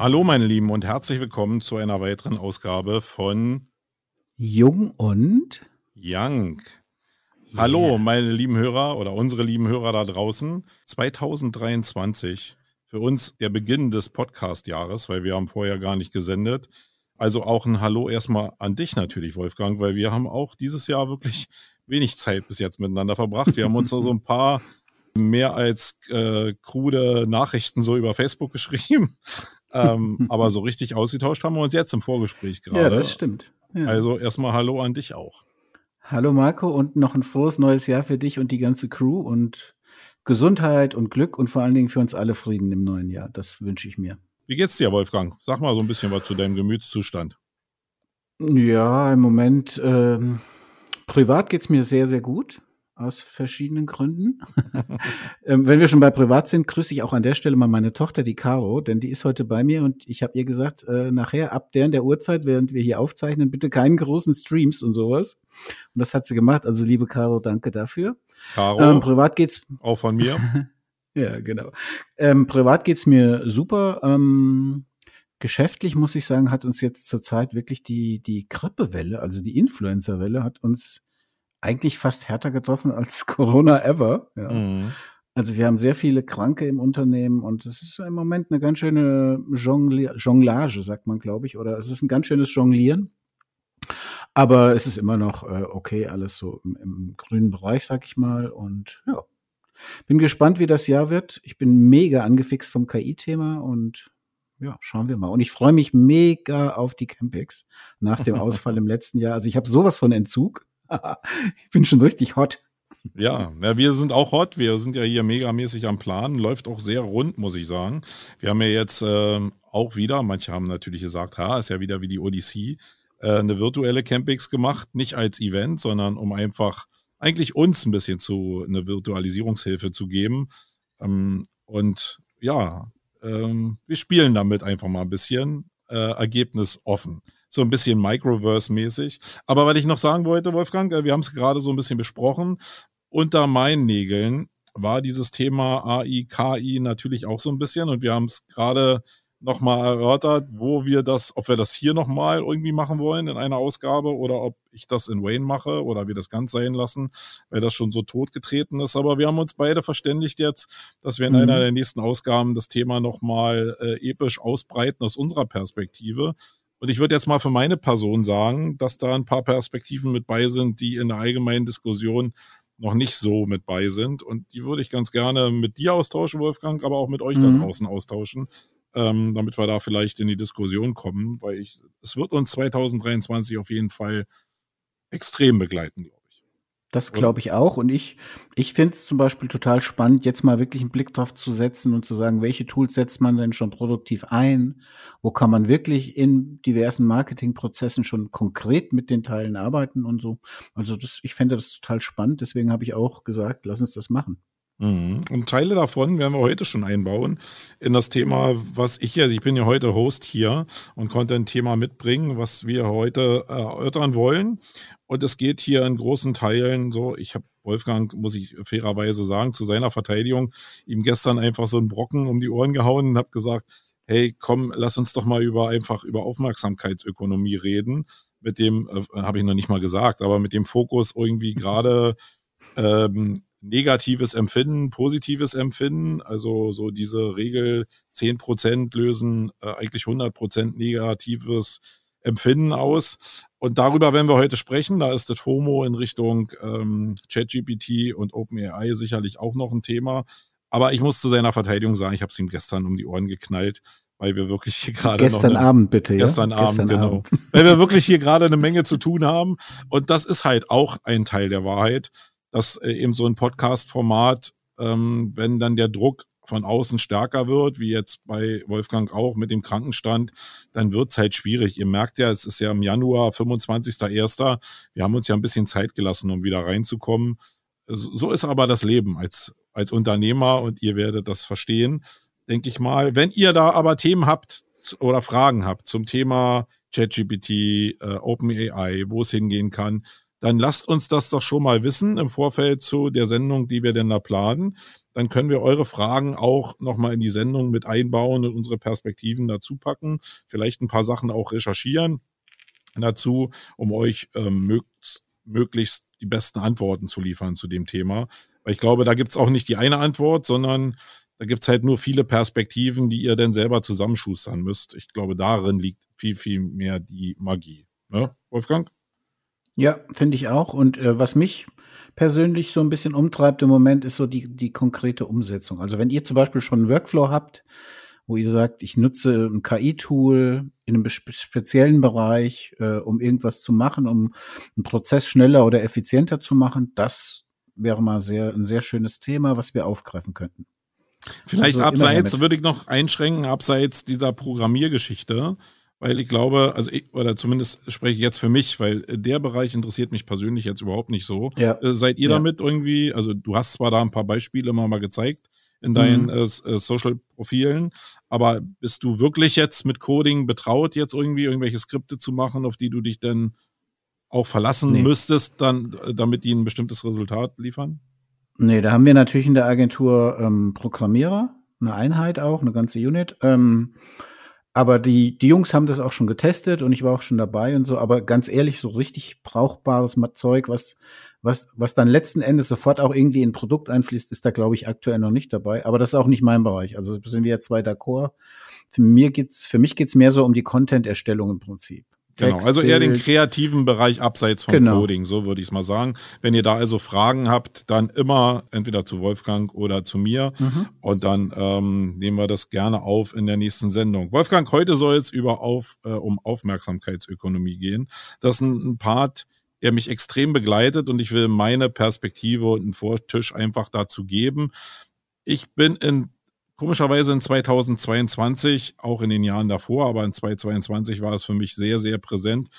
Hallo meine Lieben und herzlich willkommen zu einer weiteren Ausgabe von Jung und Young. Hallo meine lieben Hörer oder unsere lieben Hörer da draußen. 2023 für uns der Beginn des Podcast-Jahres, weil wir haben vorher gar nicht gesendet. Also auch ein Hallo erstmal an dich natürlich, Wolfgang, weil wir haben auch dieses Jahr wirklich wenig Zeit bis jetzt miteinander verbracht. Wir haben uns so ein paar mehr als äh, krude Nachrichten so über Facebook geschrieben. Ähm, aber so richtig ausgetauscht haben wir uns jetzt im Vorgespräch gerade. Ja, das stimmt. Ja. Also erstmal Hallo an dich auch. Hallo Marco und noch ein frohes neues Jahr für dich und die ganze Crew und Gesundheit und Glück und vor allen Dingen für uns alle Frieden im neuen Jahr. Das wünsche ich mir. Wie geht's dir, Wolfgang? Sag mal so ein bisschen was zu deinem Gemütszustand. Ja, im Moment ähm, privat geht's mir sehr, sehr gut aus verschiedenen Gründen. ähm, wenn wir schon bei privat sind, grüße ich auch an der Stelle mal meine Tochter, die Caro, denn die ist heute bei mir und ich habe ihr gesagt, äh, nachher ab der der Uhrzeit, während wir hier aufzeichnen, bitte keinen großen Streams und sowas. Und das hat sie gemacht. Also liebe Caro, danke dafür. Caro, Ähm, privat geht's auch von mir. ja, genau. Ähm, privat geht's mir super. Ähm, geschäftlich muss ich sagen, hat uns jetzt zurzeit wirklich die, die Grippewelle, also die Influenza-Welle, hat uns eigentlich fast härter getroffen als Corona ever. Ja. Mhm. Also wir haben sehr viele Kranke im Unternehmen und es ist im Moment eine ganz schöne Jongli Jonglage, sagt man, glaube ich, oder es ist ein ganz schönes Jonglieren. Aber es ist immer noch äh, okay, alles so im, im grünen Bereich, sag ich mal. Und ja, bin gespannt, wie das Jahr wird. Ich bin mega angefixt vom KI-Thema und ja, schauen wir mal. Und ich freue mich mega auf die Campix nach dem Ausfall im letzten Jahr. Also ich habe sowas von Entzug. ich bin schon richtig hot. Ja, ja, wir sind auch hot. Wir sind ja hier megamäßig am Plan. Läuft auch sehr rund, muss ich sagen. Wir haben ja jetzt ähm, auch wieder, manche haben natürlich gesagt, ha, ist ja wieder wie die Odyssee, äh, eine virtuelle Campix gemacht. Nicht als Event, sondern um einfach eigentlich uns ein bisschen zu, eine Virtualisierungshilfe zu geben. Ähm, und ja, ähm, wir spielen damit einfach mal ein bisschen. Äh, Ergebnis offen so ein bisschen Microverse-mäßig. Aber was ich noch sagen wollte, Wolfgang, äh, wir haben es gerade so ein bisschen besprochen. Unter meinen Nägeln war dieses Thema AI, KI natürlich auch so ein bisschen und wir haben es gerade nochmal erörtert, wo wir das, ob wir das hier nochmal irgendwie machen wollen in einer Ausgabe oder ob ich das in Wayne mache oder wir das ganz sein lassen, weil das schon so totgetreten ist. Aber wir haben uns beide verständigt jetzt, dass wir in Mhm. einer der nächsten Ausgaben das Thema nochmal äh, episch ausbreiten aus unserer Perspektive. Und ich würde jetzt mal für meine Person sagen, dass da ein paar Perspektiven mit bei sind, die in der allgemeinen Diskussion noch nicht so mit bei sind. Und die würde ich ganz gerne mit dir austauschen, Wolfgang, aber auch mit euch da Mhm. draußen austauschen, ähm, damit wir da vielleicht in die Diskussion kommen, weil ich, es wird uns 2023 auf jeden Fall extrem begleiten, glaube ich. Das glaube ich auch. Und ich, ich finde es zum Beispiel total spannend, jetzt mal wirklich einen Blick drauf zu setzen und zu sagen, welche Tools setzt man denn schon produktiv ein? Wo kann man wirklich in diversen Marketingprozessen schon konkret mit den Teilen arbeiten und so? Also das, ich fände das total spannend. Deswegen habe ich auch gesagt, lass uns das machen. Mhm. Und Teile davon werden wir heute schon einbauen in das Thema, was ich ja, ich bin ja heute Host hier und konnte ein Thema mitbringen, was wir heute erörtern wollen. Und es geht hier in großen Teilen so, ich habe Wolfgang, muss ich fairerweise sagen, zu seiner Verteidigung ihm gestern einfach so einen Brocken um die Ohren gehauen und habe gesagt, hey, komm, lass uns doch mal über einfach über Aufmerksamkeitsökonomie reden. Mit dem, äh, habe ich noch nicht mal gesagt, aber mit dem Fokus irgendwie gerade ähm, negatives Empfinden, positives Empfinden, also so diese Regel 10% lösen äh, eigentlich 100% negatives Empfinden aus. Und darüber werden wir heute sprechen. Da ist das FOMO in Richtung ähm, ChatGPT und OpenAI sicherlich auch noch ein Thema. Aber ich muss zu seiner Verteidigung sagen, ich habe es ihm gestern um die Ohren geknallt, weil wir wirklich hier gerade noch Gestern eine, Abend bitte, ja? Gestern Abend, genau. Weil wir wirklich hier gerade eine Menge zu tun haben. Und das ist halt auch ein Teil der Wahrheit, dass äh, eben so ein Podcast-Format, ähm, wenn dann der Druck von außen stärker wird, wie jetzt bei Wolfgang auch mit dem Krankenstand, dann wird's halt schwierig. Ihr merkt ja, es ist ja im Januar, 25.01. Wir haben uns ja ein bisschen Zeit gelassen, um wieder reinzukommen. So so ist aber das Leben als, als Unternehmer und ihr werdet das verstehen, denke ich mal. Wenn ihr da aber Themen habt oder Fragen habt zum Thema ChatGPT, äh, OpenAI, wo es hingehen kann, dann lasst uns das doch schon mal wissen im Vorfeld zu der Sendung, die wir denn da planen. dann können wir eure Fragen auch nochmal in die Sendung mit einbauen und unsere Perspektiven dazu packen. Vielleicht ein paar Sachen auch recherchieren dazu, um euch ähm, möglichst, möglichst die besten Antworten zu liefern zu dem Thema. Weil ich glaube, da gibt's auch nicht die eine Antwort, sondern da gibt's halt nur viele Perspektiven, die ihr dann selber zusammenschustern müsst. Ich glaube, darin liegt viel, viel mehr die Magie. Ne, Wolfgang? Ja, finde ich auch. Und äh, was mich persönlich so ein bisschen umtreibt im Moment, ist so die, die konkrete Umsetzung. Also wenn ihr zum Beispiel schon einen Workflow habt, wo ihr sagt, ich nutze ein KI-Tool in einem speziellen Bereich, äh, um irgendwas zu machen, um einen Prozess schneller oder effizienter zu machen, das wäre mal sehr, ein sehr schönes Thema, was wir aufgreifen könnten. Vielleicht also abseits, würde ich noch einschränken, abseits dieser Programmiergeschichte, weil ich glaube, also ich, oder zumindest spreche ich jetzt für mich, weil der Bereich interessiert mich persönlich jetzt überhaupt nicht so. Ja. Äh, seid ihr ja. damit irgendwie, also du hast zwar da ein paar Beispiele immer mal gezeigt in deinen mhm. äh, äh Social-Profilen, aber bist du wirklich jetzt mit Coding betraut, jetzt irgendwie irgendwelche Skripte zu machen, auf die du dich denn auch verlassen nee. müsstest, dann, äh, damit die ein bestimmtes Resultat liefern? Nee, da haben wir natürlich in der Agentur ähm, Programmierer, eine Einheit auch, eine ganze Unit. Ähm, aber die, die Jungs haben das auch schon getestet und ich war auch schon dabei und so. Aber ganz ehrlich, so richtig brauchbares Zeug, was, was, was dann letzten Endes sofort auch irgendwie in Produkt einfließt, ist da, glaube ich, aktuell noch nicht dabei. Aber das ist auch nicht mein Bereich. Also sind wir ja zwei d'accord. Für, mir geht's, für mich geht's mehr so um die Content-Erstellung im Prinzip. Genau, also eher den kreativen Bereich abseits vom genau. Coding, so würde ich es mal sagen. Wenn ihr da also Fragen habt, dann immer entweder zu Wolfgang oder zu mir mhm. und dann ähm, nehmen wir das gerne auf in der nächsten Sendung. Wolfgang, heute soll es über auf, äh, um Aufmerksamkeitsökonomie gehen. Das ist ein, ein Part, der mich extrem begleitet und ich will meine Perspektive und einen Vortisch einfach dazu geben. Ich bin in Komischerweise in 2022, auch in den Jahren davor, aber in 2022 war es für mich sehr, sehr präsent,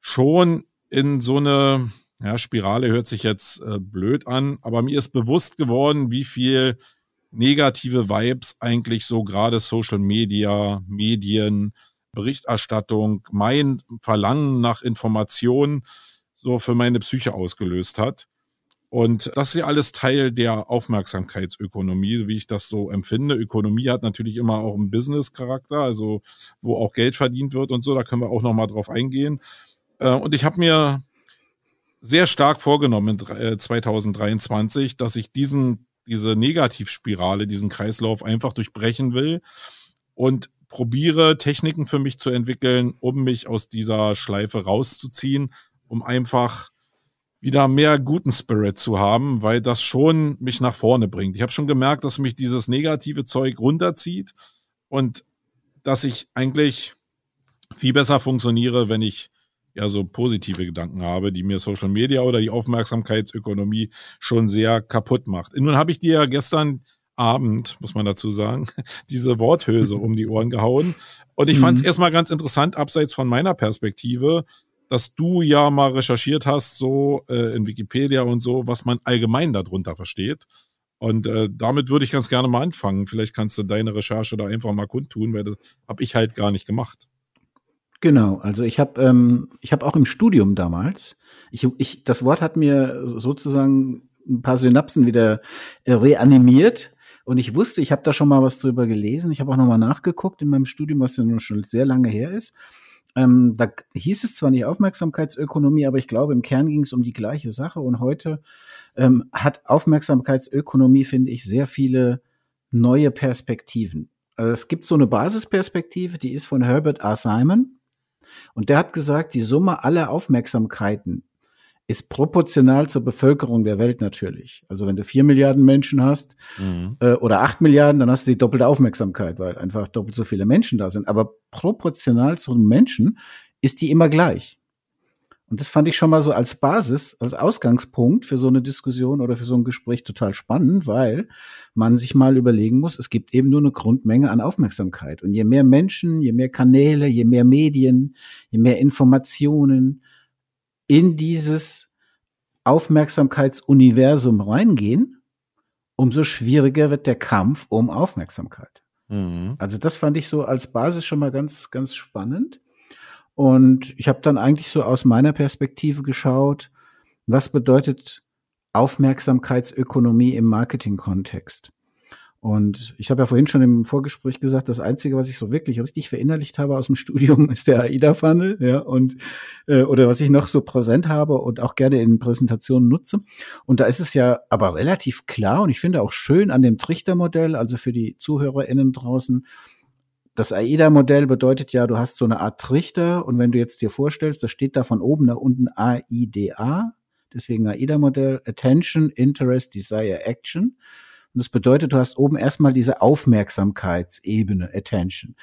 schon in so eine ja, Spirale hört sich jetzt äh, blöd an, aber mir ist bewusst geworden, wie viel negative Vibes eigentlich so gerade Social Media, Medien, Berichterstattung, mein Verlangen nach Informationen so für meine Psyche ausgelöst hat. Und das ist ja alles Teil der Aufmerksamkeitsökonomie, wie ich das so empfinde. Ökonomie hat natürlich immer auch einen Business-Charakter, also wo auch Geld verdient wird und so. Da können wir auch nochmal drauf eingehen. Äh, und ich habe mir sehr stark vorgenommen in 2023, äh, dass ich diesen, diese Negativspirale, diesen Kreislauf einfach durchbrechen will und probiere Techniken für mich zu entwickeln, um mich aus dieser Schleife rauszuziehen, um einfach wieder mehr guten Spirit zu haben, weil das schon mich nach vorne bringt. Ich habe schon gemerkt, dass mich dieses negative Zeug runterzieht und dass ich eigentlich viel besser funktioniere, wenn ich ja so positive Gedanken habe, die mir Social Media oder die Aufmerksamkeitsökonomie schon sehr kaputt macht. Und nun habe ich dir ja gestern Abend, muss man dazu sagen, diese Worthülse um die Ohren gehauen. Und ich fand es mhm. erstmal ganz interessant, abseits von meiner Perspektive, dass du ja mal recherchiert hast, so äh, in Wikipedia und so, was man allgemein darunter versteht. Und äh, damit würde ich ganz gerne mal anfangen. Vielleicht kannst du deine Recherche da einfach mal kundtun, weil das habe ich halt gar nicht gemacht. Genau, also ich habe ähm, ich habe auch im Studium damals, ich, ich das Wort hat mir sozusagen ein paar Synapsen wieder äh, reanimiert und ich wusste, ich habe da schon mal was drüber gelesen. Ich habe auch noch mal nachgeguckt in meinem Studium, was ja nun schon sehr lange her ist. Ähm, da hieß es zwar nicht Aufmerksamkeitsökonomie, aber ich glaube, im Kern ging es um die gleiche Sache. Und heute ähm, hat Aufmerksamkeitsökonomie, finde ich, sehr viele neue Perspektiven. Also es gibt so eine Basisperspektive, die ist von Herbert R. Simon. Und der hat gesagt, die Summe aller Aufmerksamkeiten ist proportional zur Bevölkerung der Welt natürlich. Also wenn du vier Milliarden Menschen hast mhm. äh, oder acht Milliarden, dann hast du die doppelte Aufmerksamkeit, weil einfach doppelt so viele Menschen da sind. Aber proportional zum Menschen ist die immer gleich. Und das fand ich schon mal so als Basis, als Ausgangspunkt für so eine Diskussion oder für so ein Gespräch total spannend, weil man sich mal überlegen muss, es gibt eben nur eine Grundmenge an Aufmerksamkeit. Und je mehr Menschen, je mehr Kanäle, je mehr Medien, je mehr Informationen, in dieses Aufmerksamkeitsuniversum reingehen, umso schwieriger wird der Kampf um Aufmerksamkeit. Mhm. Also das fand ich so als Basis schon mal ganz, ganz spannend. Und ich habe dann eigentlich so aus meiner Perspektive geschaut, was bedeutet Aufmerksamkeitsökonomie im Marketing-Kontext. Und ich habe ja vorhin schon im Vorgespräch gesagt, das Einzige, was ich so wirklich richtig verinnerlicht habe aus dem Studium, ist der AIDA-Funnel, ja, und äh, oder was ich noch so präsent habe und auch gerne in Präsentationen nutze. Und da ist es ja aber relativ klar und ich finde auch schön an dem Trichtermodell, also für die ZuhörerInnen draußen, das AIDA-Modell bedeutet ja, du hast so eine Art Trichter und wenn du jetzt dir vorstellst, da steht da von oben nach unten AIDA, deswegen AIDA-Modell, Attention, Interest, Desire, Action. Und das bedeutet, du hast oben erstmal diese Aufmerksamkeitsebene, Attention.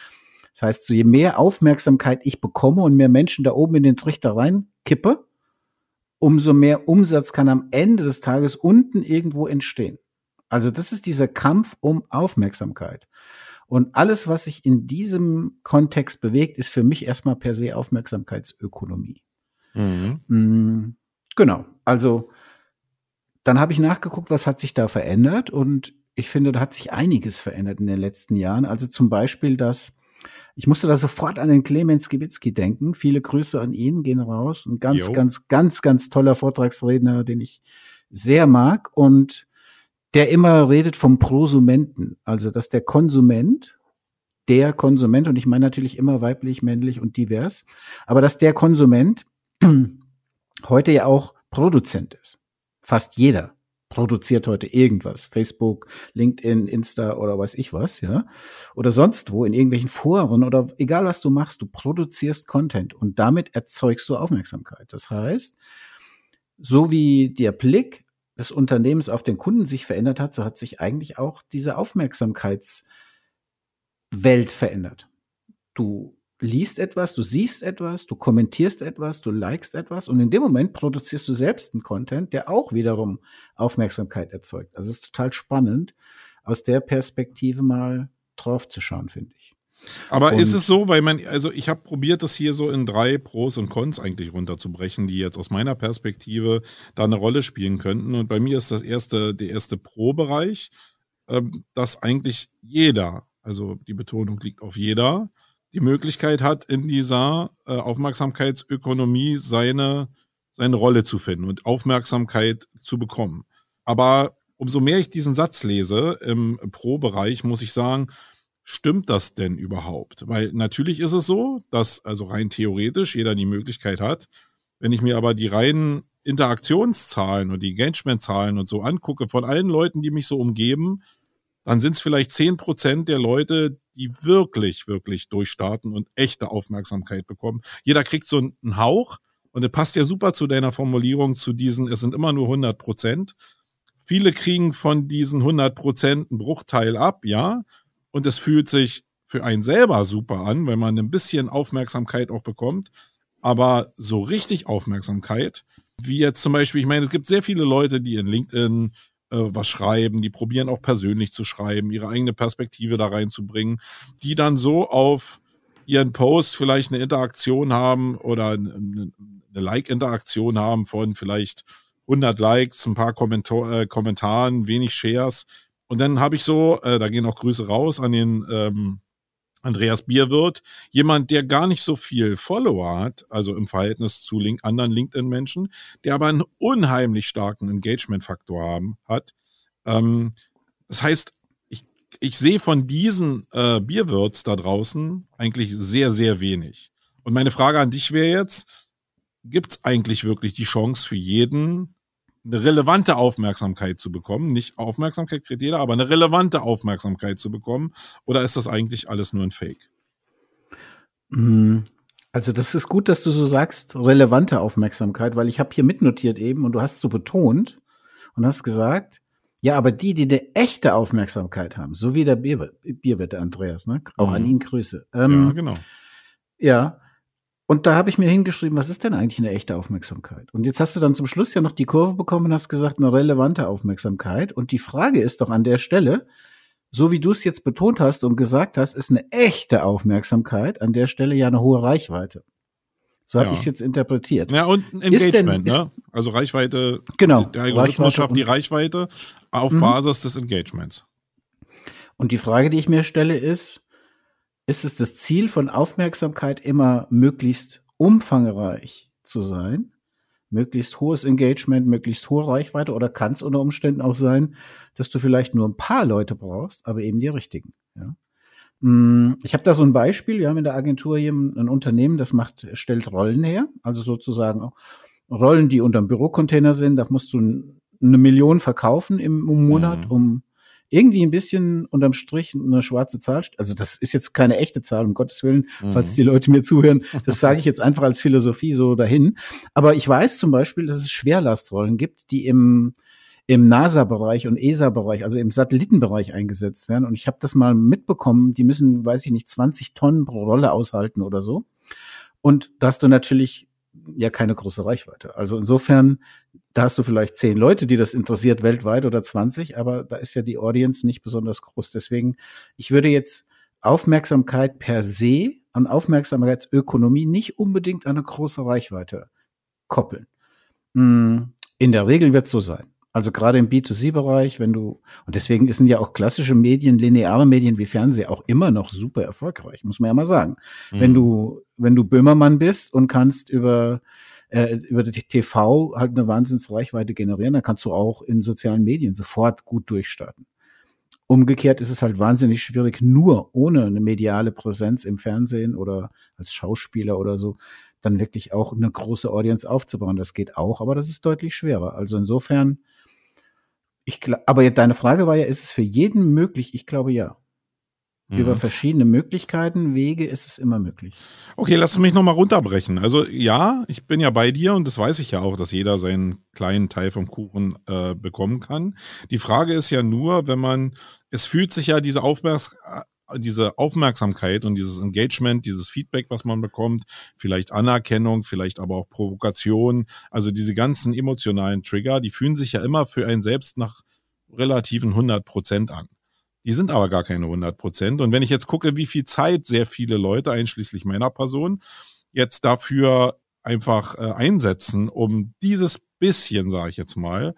Das heißt, so je mehr Aufmerksamkeit ich bekomme und mehr Menschen da oben in den Trichter reinkippe, umso mehr Umsatz kann am Ende des Tages unten irgendwo entstehen. Also das ist dieser Kampf um Aufmerksamkeit. Und alles, was sich in diesem Kontext bewegt, ist für mich erstmal per se Aufmerksamkeitsökonomie. Mhm. Mm, genau. Also dann habe ich nachgeguckt, was hat sich da verändert und ich finde, da hat sich einiges verändert in den letzten Jahren. Also zum Beispiel, dass ich musste da sofort an den Clemens Gibitzki denken. Viele Grüße an ihn gehen raus. Ein ganz, jo. ganz, ganz, ganz toller Vortragsredner, den ich sehr mag und der immer redet vom Prosumenten. Also, dass der Konsument, der Konsument, und ich meine natürlich immer weiblich, männlich und divers, aber dass der Konsument heute ja auch Produzent ist. Fast jeder produziert heute irgendwas. Facebook, LinkedIn, Insta oder weiß ich was, ja. Oder sonst wo in irgendwelchen Foren oder egal was du machst, du produzierst Content und damit erzeugst du Aufmerksamkeit. Das heißt, so wie der Blick des Unternehmens auf den Kunden sich verändert hat, so hat sich eigentlich auch diese Aufmerksamkeitswelt verändert. Du liest etwas, du siehst etwas, du kommentierst etwas, du likest etwas und in dem Moment produzierst du selbst einen Content, der auch wiederum Aufmerksamkeit erzeugt. Also es ist total spannend, aus der Perspektive mal drauf zu schauen, finde ich. Aber und ist es so, weil man, also ich habe probiert, das hier so in drei Pros und Cons eigentlich runterzubrechen, die jetzt aus meiner Perspektive da eine Rolle spielen könnten. Und bei mir ist das erste, der erste Pro-Bereich, ähm, dass eigentlich jeder, also die Betonung liegt auf jeder, die Möglichkeit hat, in dieser äh, Aufmerksamkeitsökonomie seine, seine Rolle zu finden und Aufmerksamkeit zu bekommen. Aber umso mehr ich diesen Satz lese im Pro-Bereich, muss ich sagen, stimmt das denn überhaupt? Weil natürlich ist es so, dass also rein theoretisch jeder die Möglichkeit hat. Wenn ich mir aber die reinen Interaktionszahlen und die Engagementzahlen und so angucke von allen Leuten, die mich so umgeben, dann sind es vielleicht zehn Prozent der Leute, die wirklich, wirklich durchstarten und echte Aufmerksamkeit bekommen. Jeder kriegt so einen Hauch und das passt ja super zu deiner Formulierung zu diesen, es sind immer nur 100 Prozent. Viele kriegen von diesen 100 Prozent einen Bruchteil ab, ja, und es fühlt sich für einen selber super an, wenn man ein bisschen Aufmerksamkeit auch bekommt. Aber so richtig Aufmerksamkeit, wie jetzt zum Beispiel, ich meine, es gibt sehr viele Leute, die in LinkedIn äh, was schreiben, die probieren auch persönlich zu schreiben, ihre eigene Perspektive da reinzubringen, die dann so auf ihren Post vielleicht eine Interaktion haben oder eine, Like-Interaktion haben von vielleicht 100 Likes, ein paar Kommentar äh, Kommentaren, wenig Shares. Und dann habe ich so, äh, da gehen auch Grüße raus an den ähm, Andreas Bierwirt, jemand, der gar nicht so viel Follower hat, also im Verhältnis zu link anderen LinkedIn-Menschen, der aber einen unheimlich starken Engagement-Faktor hat. Ähm, das heißt, ich, ich sehe von diesen äh, Bierwirts da draußen eigentlich sehr, sehr wenig. Und meine Frage an dich wäre jetzt, gibt es eigentlich wirklich die Chance für jeden, eine relevante Aufmerksamkeit zu bekommen. Nicht Aufmerksamkeit kriegt jeder, aber eine relevante Aufmerksamkeit zu bekommen. Oder ist das eigentlich alles nur ein Fake? Hm, also das ist gut, dass du so sagst, relevante Aufmerksamkeit, weil ich habe hier mitnotiert eben und du hast so betont und hast gesagt, ja, aber die, die eine echte Aufmerksamkeit haben, so wie der Bierwirt, der Andreas, ne? Auch mhm. an ihn Grüße. Ähm, ja, genau. Ja, und da habe ich mir hingeschrieben, was ist denn eigentlich eine echte Aufmerksamkeit? Und jetzt hast du dann zum Schluss ja noch die Kurve bekommen und hast gesagt, eine relevante Aufmerksamkeit. Und die Frage ist doch an der Stelle, so wie du es jetzt betont hast und gesagt hast, ist eine echte Aufmerksamkeit an der Stelle ja eine hohe Reichweite. So habe ja. ich es jetzt interpretiert. Ja, und Engagement, denn, ne? Also Reichweite, genau, der Algorithmus schafft die Reichweite auf mhm. Basis des Engagements. Und die Frage, die ich mir stelle, ist, ist es das Ziel von Aufmerksamkeit immer möglichst umfangreich zu sein, möglichst hohes Engagement, möglichst hohe Reichweite oder kann es unter Umständen auch sein, dass du vielleicht nur ein paar Leute brauchst, aber eben die richtigen. Ja? Mm, ich habe da so ein Beispiel. Wir haben in der Agentur hier ein Unternehmen, das macht, stellt Rollen her, also sozusagen Rollen, die unter dem Bürocontainer sind. Da musst du eine Million verkaufen im Monat, mhm. um irgendwie ein bisschen unterm Strich eine schwarze Zahl. Also das ist jetzt keine echte Zahl, um Gottes Willen, mhm. falls die Leute mir zuhören. Das sage ich jetzt einfach als Philosophie so dahin. Aber ich weiß zum Beispiel, dass es Schwerlastrollen gibt, die im im NASA-Bereich und ESA-Bereich, also im Satellitenbereich eingesetzt werden. Und ich habe das mal mitbekommen, die müssen, weiß ich nicht, 20 Tonnen pro Rolle aushalten oder so. Und da hast du natürlich ja keine große Reichweite. Also insofern, da hast du vielleicht zehn Leute, die das interessiert weltweit oder 20, aber da ist ja die Audience nicht besonders groß. Deswegen, ich würde jetzt Aufmerksamkeit per se an Aufmerksamkeitsökonomie nicht unbedingt eine große Reichweite koppeln. Hm, in der Regel wird es so sein. Also gerade im B2C-Bereich, wenn du, und deswegen sind ja auch klassische Medien, lineare Medien wie Fernsehen auch immer noch super erfolgreich, muss man ja mal sagen. Mhm. Wenn du, wenn du Böhmermann bist und kannst über, äh, über die TV halt eine Wahnsinnsreichweite generieren, dann kannst du auch in sozialen Medien sofort gut durchstarten. Umgekehrt ist es halt wahnsinnig schwierig, nur ohne eine mediale Präsenz im Fernsehen oder als Schauspieler oder so, dann wirklich auch eine große Audience aufzubauen. Das geht auch, aber das ist deutlich schwerer. Also insofern, ich, aber deine Frage war ja, ist es für jeden möglich? Ich glaube ja. Mhm. Über verschiedene Möglichkeiten, Wege ist es immer möglich. Okay, lass mich nochmal runterbrechen. Also ja, ich bin ja bei dir und das weiß ich ja auch, dass jeder seinen kleinen Teil vom Kuchen äh, bekommen kann. Die Frage ist ja nur, wenn man, es fühlt sich ja diese Aufmerks diese Aufmerksamkeit und dieses Engagement, dieses Feedback, was man bekommt, vielleicht Anerkennung, vielleicht aber auch Provokation, also diese ganzen emotionalen Trigger, die fühlen sich ja immer für einen selbst nach relativen 100 Prozent an. Die sind aber gar keine 100 Prozent. Und wenn ich jetzt gucke, wie viel Zeit sehr viele Leute, einschließlich meiner Person, jetzt dafür einfach äh, einsetzen, um dieses bisschen, sage ich jetzt mal,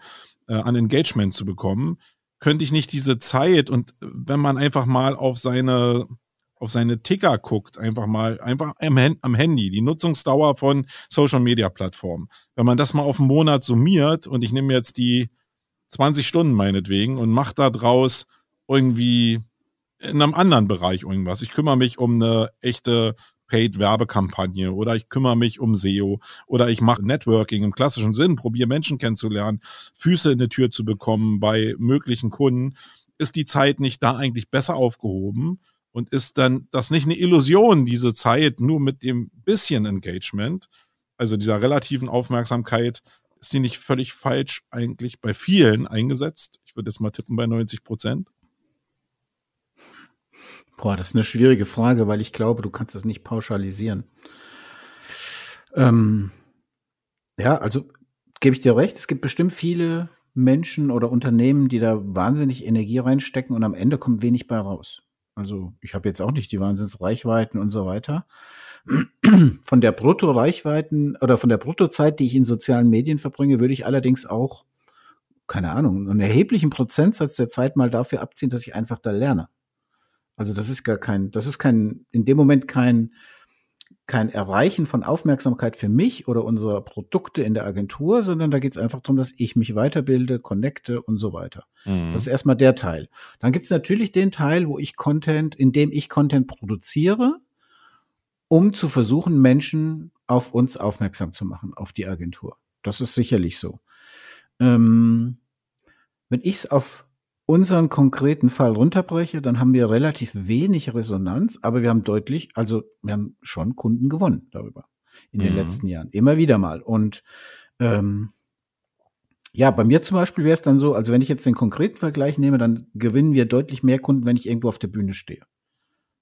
äh, an Engagement zu bekommen, könnte ich nicht diese Zeit und wenn man einfach mal auf seine auf seine Ticker guckt, einfach mal einfach am, am Handy, die Nutzungsdauer von Social Media Plattformen. Wenn man das mal auf einen Monat summiert und ich nehme jetzt die 20 Stunden meinetwegen und mache da draus irgendwie in einem anderen Bereich irgendwas. Ich kümmere mich um eine echte Paid-Werbekampagne oder ich kümmere mich um SEO oder ich mache Networking im klassischen Sinn, probiere Menschen kennenzulernen, Füße in die Tür zu bekommen bei möglichen Kunden, ist die Zeit nicht da eigentlich besser aufgehoben und ist dann das nicht eine Illusion, diese Zeit nur mit dem bisschen Engagement, also dieser relativen Aufmerksamkeit, ist die nicht völlig falsch eigentlich bei vielen eingesetzt? Ich würde jetzt mal tippen bei 90 Prozent. Boah, das ist eine schwierige Frage, weil ich glaube, du kannst es nicht pauschalisieren. Ähm, ja, also gebe ich dir recht, es gibt bestimmt viele Menschen oder Unternehmen, die da wahnsinnig Energie reinstecken und am Ende kommt wenig bei raus. Also ich habe jetzt auch nicht die Wahnsinnsreichweiten und so weiter. Von der Brutto-Reichweiten oder von der Bruttozeit, die ich in sozialen Medien verbringe, würde ich allerdings auch, keine Ahnung, einen erheblichen Prozentsatz der Zeit mal dafür abziehen, dass ich einfach da lerne. Also das ist gar kein, das ist kein, in dem Moment kein, kein Erreichen von Aufmerksamkeit für mich oder unsere Produkte in der Agentur, sondern da geht es einfach darum, dass ich mich weiterbilde, connecte und so weiter. Mhm. Das ist erstmal der Teil. Dann gibt es natürlich den Teil, wo ich Content, in dem ich Content produziere, um zu versuchen, Menschen auf uns aufmerksam zu machen, auf die Agentur. Das ist sicherlich so. Ähm, wenn ich es auf unseren konkreten Fall runterbreche, dann haben wir relativ wenig Resonanz, aber wir haben deutlich, also wir haben schon Kunden gewonnen darüber in den mhm. letzten Jahren. Immer wieder mal. Und ähm, ja, bei mir zum Beispiel wäre es dann so, also wenn ich jetzt den konkreten Vergleich nehme, dann gewinnen wir deutlich mehr Kunden, wenn ich irgendwo auf der Bühne stehe.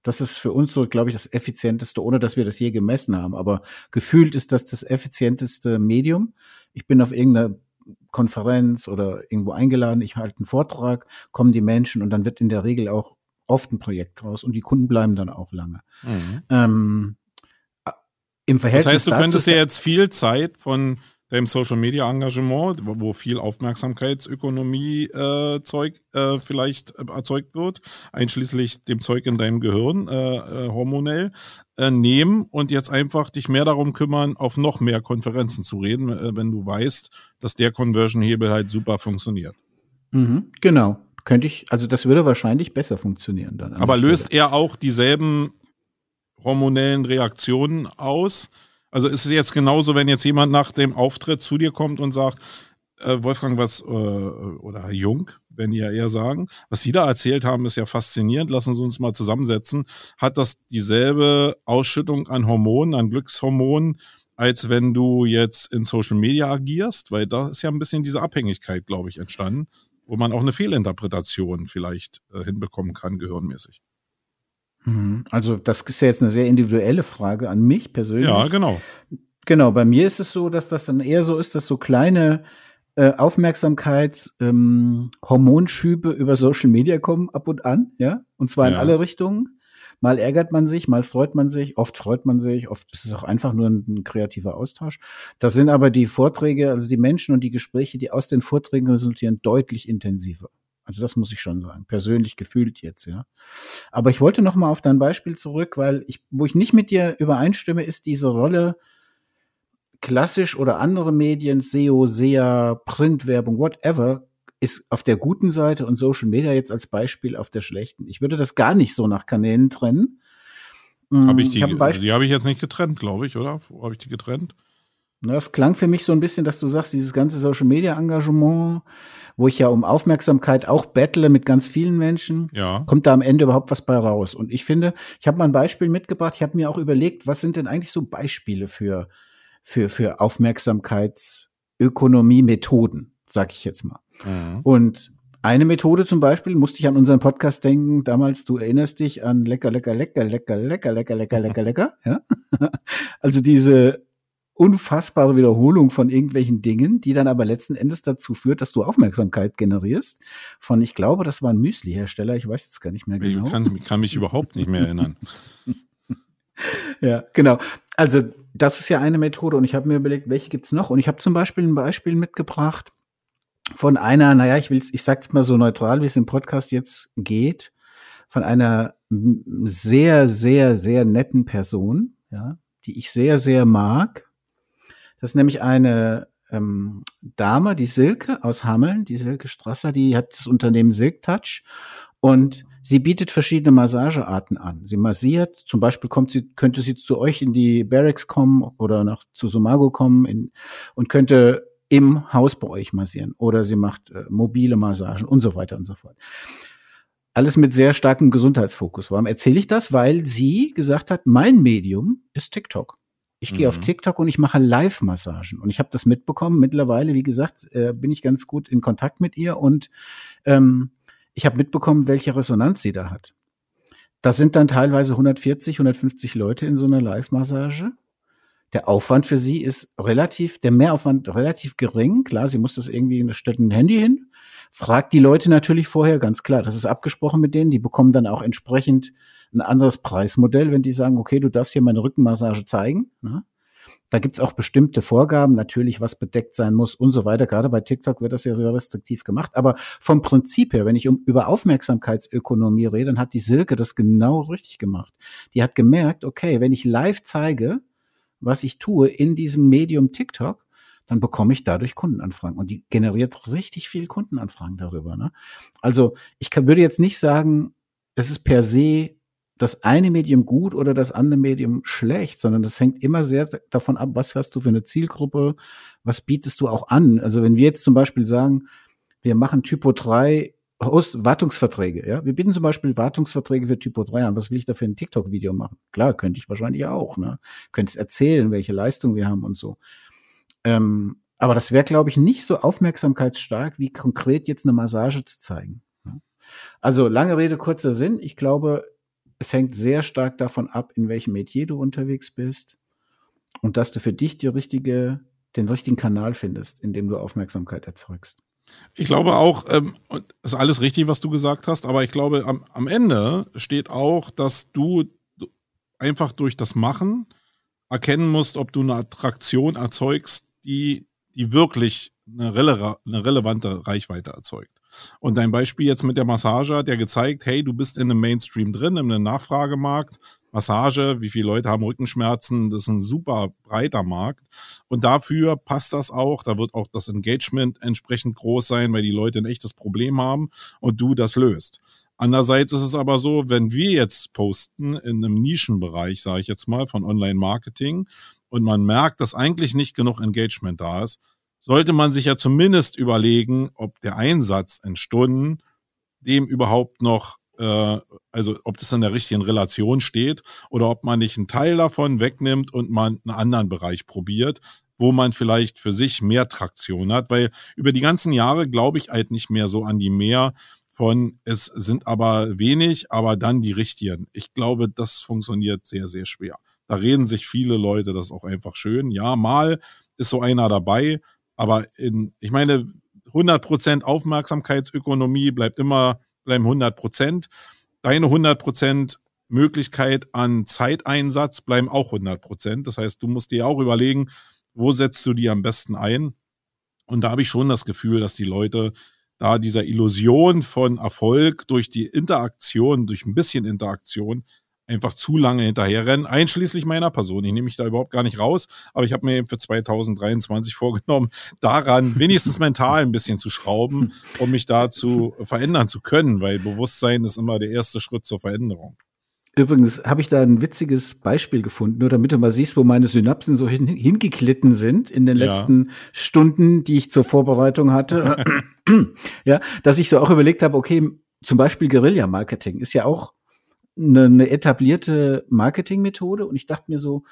Das ist für uns so, glaube ich, das effizienteste, ohne dass wir das je gemessen haben. Aber gefühlt ist das das effizienteste Medium. Ich bin auf irgendeiner Konferenz oder irgendwo eingeladen, ich halte einen Vortrag, kommen die Menschen und dann wird in der Regel auch oft ein Projekt draus und die Kunden bleiben dann auch lange. Mhm. Ähm, Im Verhältnis das heißt, du könntest ja jetzt viel Zeit von deinem Social Media Engagement, wo viel Aufmerksamkeitsökonomie äh, Zeug äh, vielleicht erzeugt wird, einschließlich dem Zeug in deinem Gehirn, äh, äh, hormonell, äh, nehmen und jetzt einfach dich mehr darum kümmern, auf noch mehr Konferenzen zu reden, wenn du weißt, dass der Conversion-Hebel halt super funktioniert. Mhm, genau. Könnte ich, also das würde wahrscheinlich besser funktionieren dann. Aber löst er auch dieselben hormonellen Reaktionen aus? Also ist es jetzt genauso, wenn jetzt jemand nach dem Auftritt zu dir kommt und sagt, äh, Wolfgang, was, äh, oder Jung, wenn ihr eher sagen, was Sie da erzählt haben, ist ja faszinierend, lassen Sie uns mal zusammensetzen. Hat das dieselbe Ausschüttung an Hormonen, an Glückshormonen, als wenn du jetzt in Social Media agierst? Weil da ist ja ein bisschen diese Abhängigkeit, glaube ich, entstanden, wo man auch eine Fehlinterpretation vielleicht äh, hinbekommen kann, gehirnmäßig. Mhm. Also das ist ja jetzt eine sehr individuelle Frage an mich persönlich. Ja, genau. Genau, bei mir ist es so, dass das dann eher so ist, dass so kleine äh, Aufmerksamkeits-Hormonschübe ähm, über Social Media kommen ab und an, ja, und zwar in alle Richtungen. Mal ärgert man sich, mal freut man sich, oft freut man sich, oft ist es auch einfach nur ein, ein kreativer Austausch. Das sind aber die Vorträge, also die Menschen und die Gespräche, die aus den Vorträgen resultieren, deutlich intensiver. Also das muss ich schon sagen, persönlich gefühlt jetzt, ja. Aber ich wollte noch mal auf dein Beispiel zurück, weil ich, wo ich nicht mit dir übereinstimme, ist diese Rolle klassisch oder andere Medien, SEO, SEA, Printwerbung, whatever, ist auf der guten Seite und Social Media jetzt als Beispiel auf der schlechten. Ich würde das gar nicht so nach Kanälen trennen. Habe ich die, ich hab die habe ich jetzt nicht getrennt, glaube ich, oder? Habe ich die getrennt? Das klang für mich so ein bisschen, dass du sagst, dieses ganze Social Media Engagement, wo ich ja um Aufmerksamkeit auch bettle mit ganz vielen Menschen, ja. kommt da am Ende überhaupt was bei raus. Und ich finde, ich habe mal ein Beispiel mitgebracht. Ich habe mir auch überlegt, was sind denn eigentlich so Beispiele für, für, für Aufmerksamkeitsökonomie-Methoden, sag ich jetzt mal. Mhm. Und eine Methode zum Beispiel, musste ich an unseren Podcast denken, damals, du erinnerst dich an lecker, lecker, lecker, lecker, lecker, lecker, lecker, lecker, lecker, ja? Also diese unfassbare Wiederholung von irgendwelchen Dingen, die dann aber letzten Endes dazu führt, dass du Aufmerksamkeit generierst. Von, ich glaube, das war ein Müsli-Hersteller, ich weiß jetzt gar nicht mehr genau. Ich kann, kann mich überhaupt nicht mehr erinnern. ja, genau. Also das ist ja eine Methode und ich habe mir überlegt, welche gibt's noch? Und ich habe zum Beispiel ein Beispiel mitgebracht von einer, naja, ich will's, ich sag's mal so neutral, wie es im Podcast jetzt geht, von einer sehr, sehr, sehr netten Person, ja, die ich sehr, sehr mag das ist nämlich eine ähm, Dame, die Silke aus Hameln, die Silke Strasser, die hat das Unternehmen Silk Touch und sie bietet verschiedene Massagearten an. Sie massiert, zum Beispiel kommt sie, könnte sie zu euch in die Barracks kommen oder nach zu Sumago kommen in, und könnte im Haus bei euch massieren oder sie macht äh, mobile Massagen und so weiter und so fort. Alles mit sehr starkem Gesundheitsfokus. Warum erzähle ich das? Weil sie gesagt hat, mein Medium ist TikTok. Ich mhm. gehe auf mhm. TikTok und ich mache Live-Massagen. Und ich habe das mitbekommen. Mittlerweile, wie gesagt, äh, bin ich ganz gut in Kontakt mit ihr und ähm, ich habe mitbekommen, welche Resonanz sie da hat. Das sind dann teilweise 140, 150 Leute in so einer Live-Massage. Der Aufwand für sie ist relativ, der Mehraufwand relativ gering. Klar, sie muss das irgendwie, stellt ein Handy hin, fragt die Leute natürlich vorher, ganz klar, das ist abgesprochen mit denen, die bekommen dann auch entsprechend ein anderes Preismodell, wenn die sagen, okay, du darfst hier meine Rückenmassage zeigen. Ne? Da gibt's auch bestimmte Vorgaben, natürlich, was bedeckt sein muss und so weiter. Gerade bei TikTok wird das ja sehr restriktiv gemacht. Aber vom Prinzip her, wenn ich um, über Aufmerksamkeitsökonomie rede, dann hat die Silke das genau richtig gemacht. Die hat gemerkt, okay, wenn ich live zeige, was ich tue in diesem Medium TikTok, dann bekomme ich dadurch Kundenanfragen. Und die generiert richtig viel Kundenanfragen darüber. Ne? Also ich kann, würde jetzt nicht sagen, es ist per se das eine Medium gut oder das andere Medium schlecht, sondern das hängt immer sehr davon ab, was hast du für eine Zielgruppe, was bietest du auch an. Also wenn wir jetzt zum Beispiel sagen, wir machen Typo 3 Host Wartungsverträge, ja. Wir bieten zum Beispiel Wartungsverträge für Typo 3 an. Was will ich da für ein TikTok-Video machen? Klar, könnte ich wahrscheinlich auch, ne? Könntest erzählen, welche Leistung wir haben und so. Ähm, aber das wäre, glaube ich, nicht so aufmerksamkeitsstark, wie konkret jetzt eine Massage zu zeigen. Ne? Also lange Rede, kurzer Sinn. Ich glaube, es hängt sehr stark davon ab, in welchem Metier du unterwegs bist und dass du für dich die richtige, den richtigen Kanal findest, in dem du Aufmerksamkeit erzeugst. Ich glaube auch, ähm, ist alles richtig, was du gesagt hast, aber ich glaube, am, am Ende steht auch, dass du einfach durch das Machen erkennen musst, ob du eine Attraktion erzeugst, die die wirklich eine, rele eine relevante Reichweite erzeugt. Und dein Beispiel jetzt mit der Massage hat ja gezeigt, hey, du bist in einem Mainstream drin, in einem Nachfragemarkt. Massage, wie viele Leute haben Rückenschmerzen, das ist ein super breiter Markt. Und dafür passt das auch. Da wird auch das Engagement entsprechend groß sein, weil die Leute ein echtes Problem haben und du das löst. Andererseits ist es aber so, wenn wir jetzt posten in einem Nischenbereich, sage ich jetzt mal, von Online-Marketing und man merkt, dass eigentlich nicht genug Engagement da ist, sollte man sich ja zumindest überlegen, ob der Einsatz in Stunden dem überhaupt noch, äh, also ob das in der richtigen Relation steht oder ob man nicht einen Teil davon wegnimmt und man einen anderen Bereich probiert, wo man vielleicht für sich mehr Traktion hat, weil über die ganzen Jahre glaube ich halt nicht mehr so an die mehr von, es sind aber wenig, aber dann die richtigen. Ich glaube, das funktioniert sehr, sehr schwer. Da reden sich viele Leute das auch einfach schön. Ja, mal ist so einer dabei, aber in, ich meine, 100% Aufmerksamkeitsökonomie bleibt immer, bleiben 100%. Deine 100% Möglichkeit an Zeiteinsatz bleiben auch 100%. Das heißt, du musst dir auch überlegen, wo setzt du die am besten ein? Und da habe ich schon das Gefühl, dass die Leute da dieser Illusion von Erfolg durch die Interaktion, durch ein bisschen Interaktion einfach zu lange hinterherrennen, einschließlich meiner Person. Ich nehme mich da überhaupt gar nicht raus, aber ich habe mir eben für 2023 vorgenommen, daran wenigstens mental ein bisschen zu schrauben, um mich da zu verändern zu können, weil Bewusstsein ist immer der erste Schritt zur Veränderung. Übrigens habe ich da ein witziges Beispiel gefunden, nur damit du mal siehst, wo meine Synapsen so hin, hingeklitten sind in den letzten ja. Stunden, die ich zur Vorbereitung hatte. ja, dass ich so auch überlegt habe, okay, zum Beispiel Guerilla-Marketing ist ja auch eine, eine etablierte Marketingmethode und ich dachte mir so,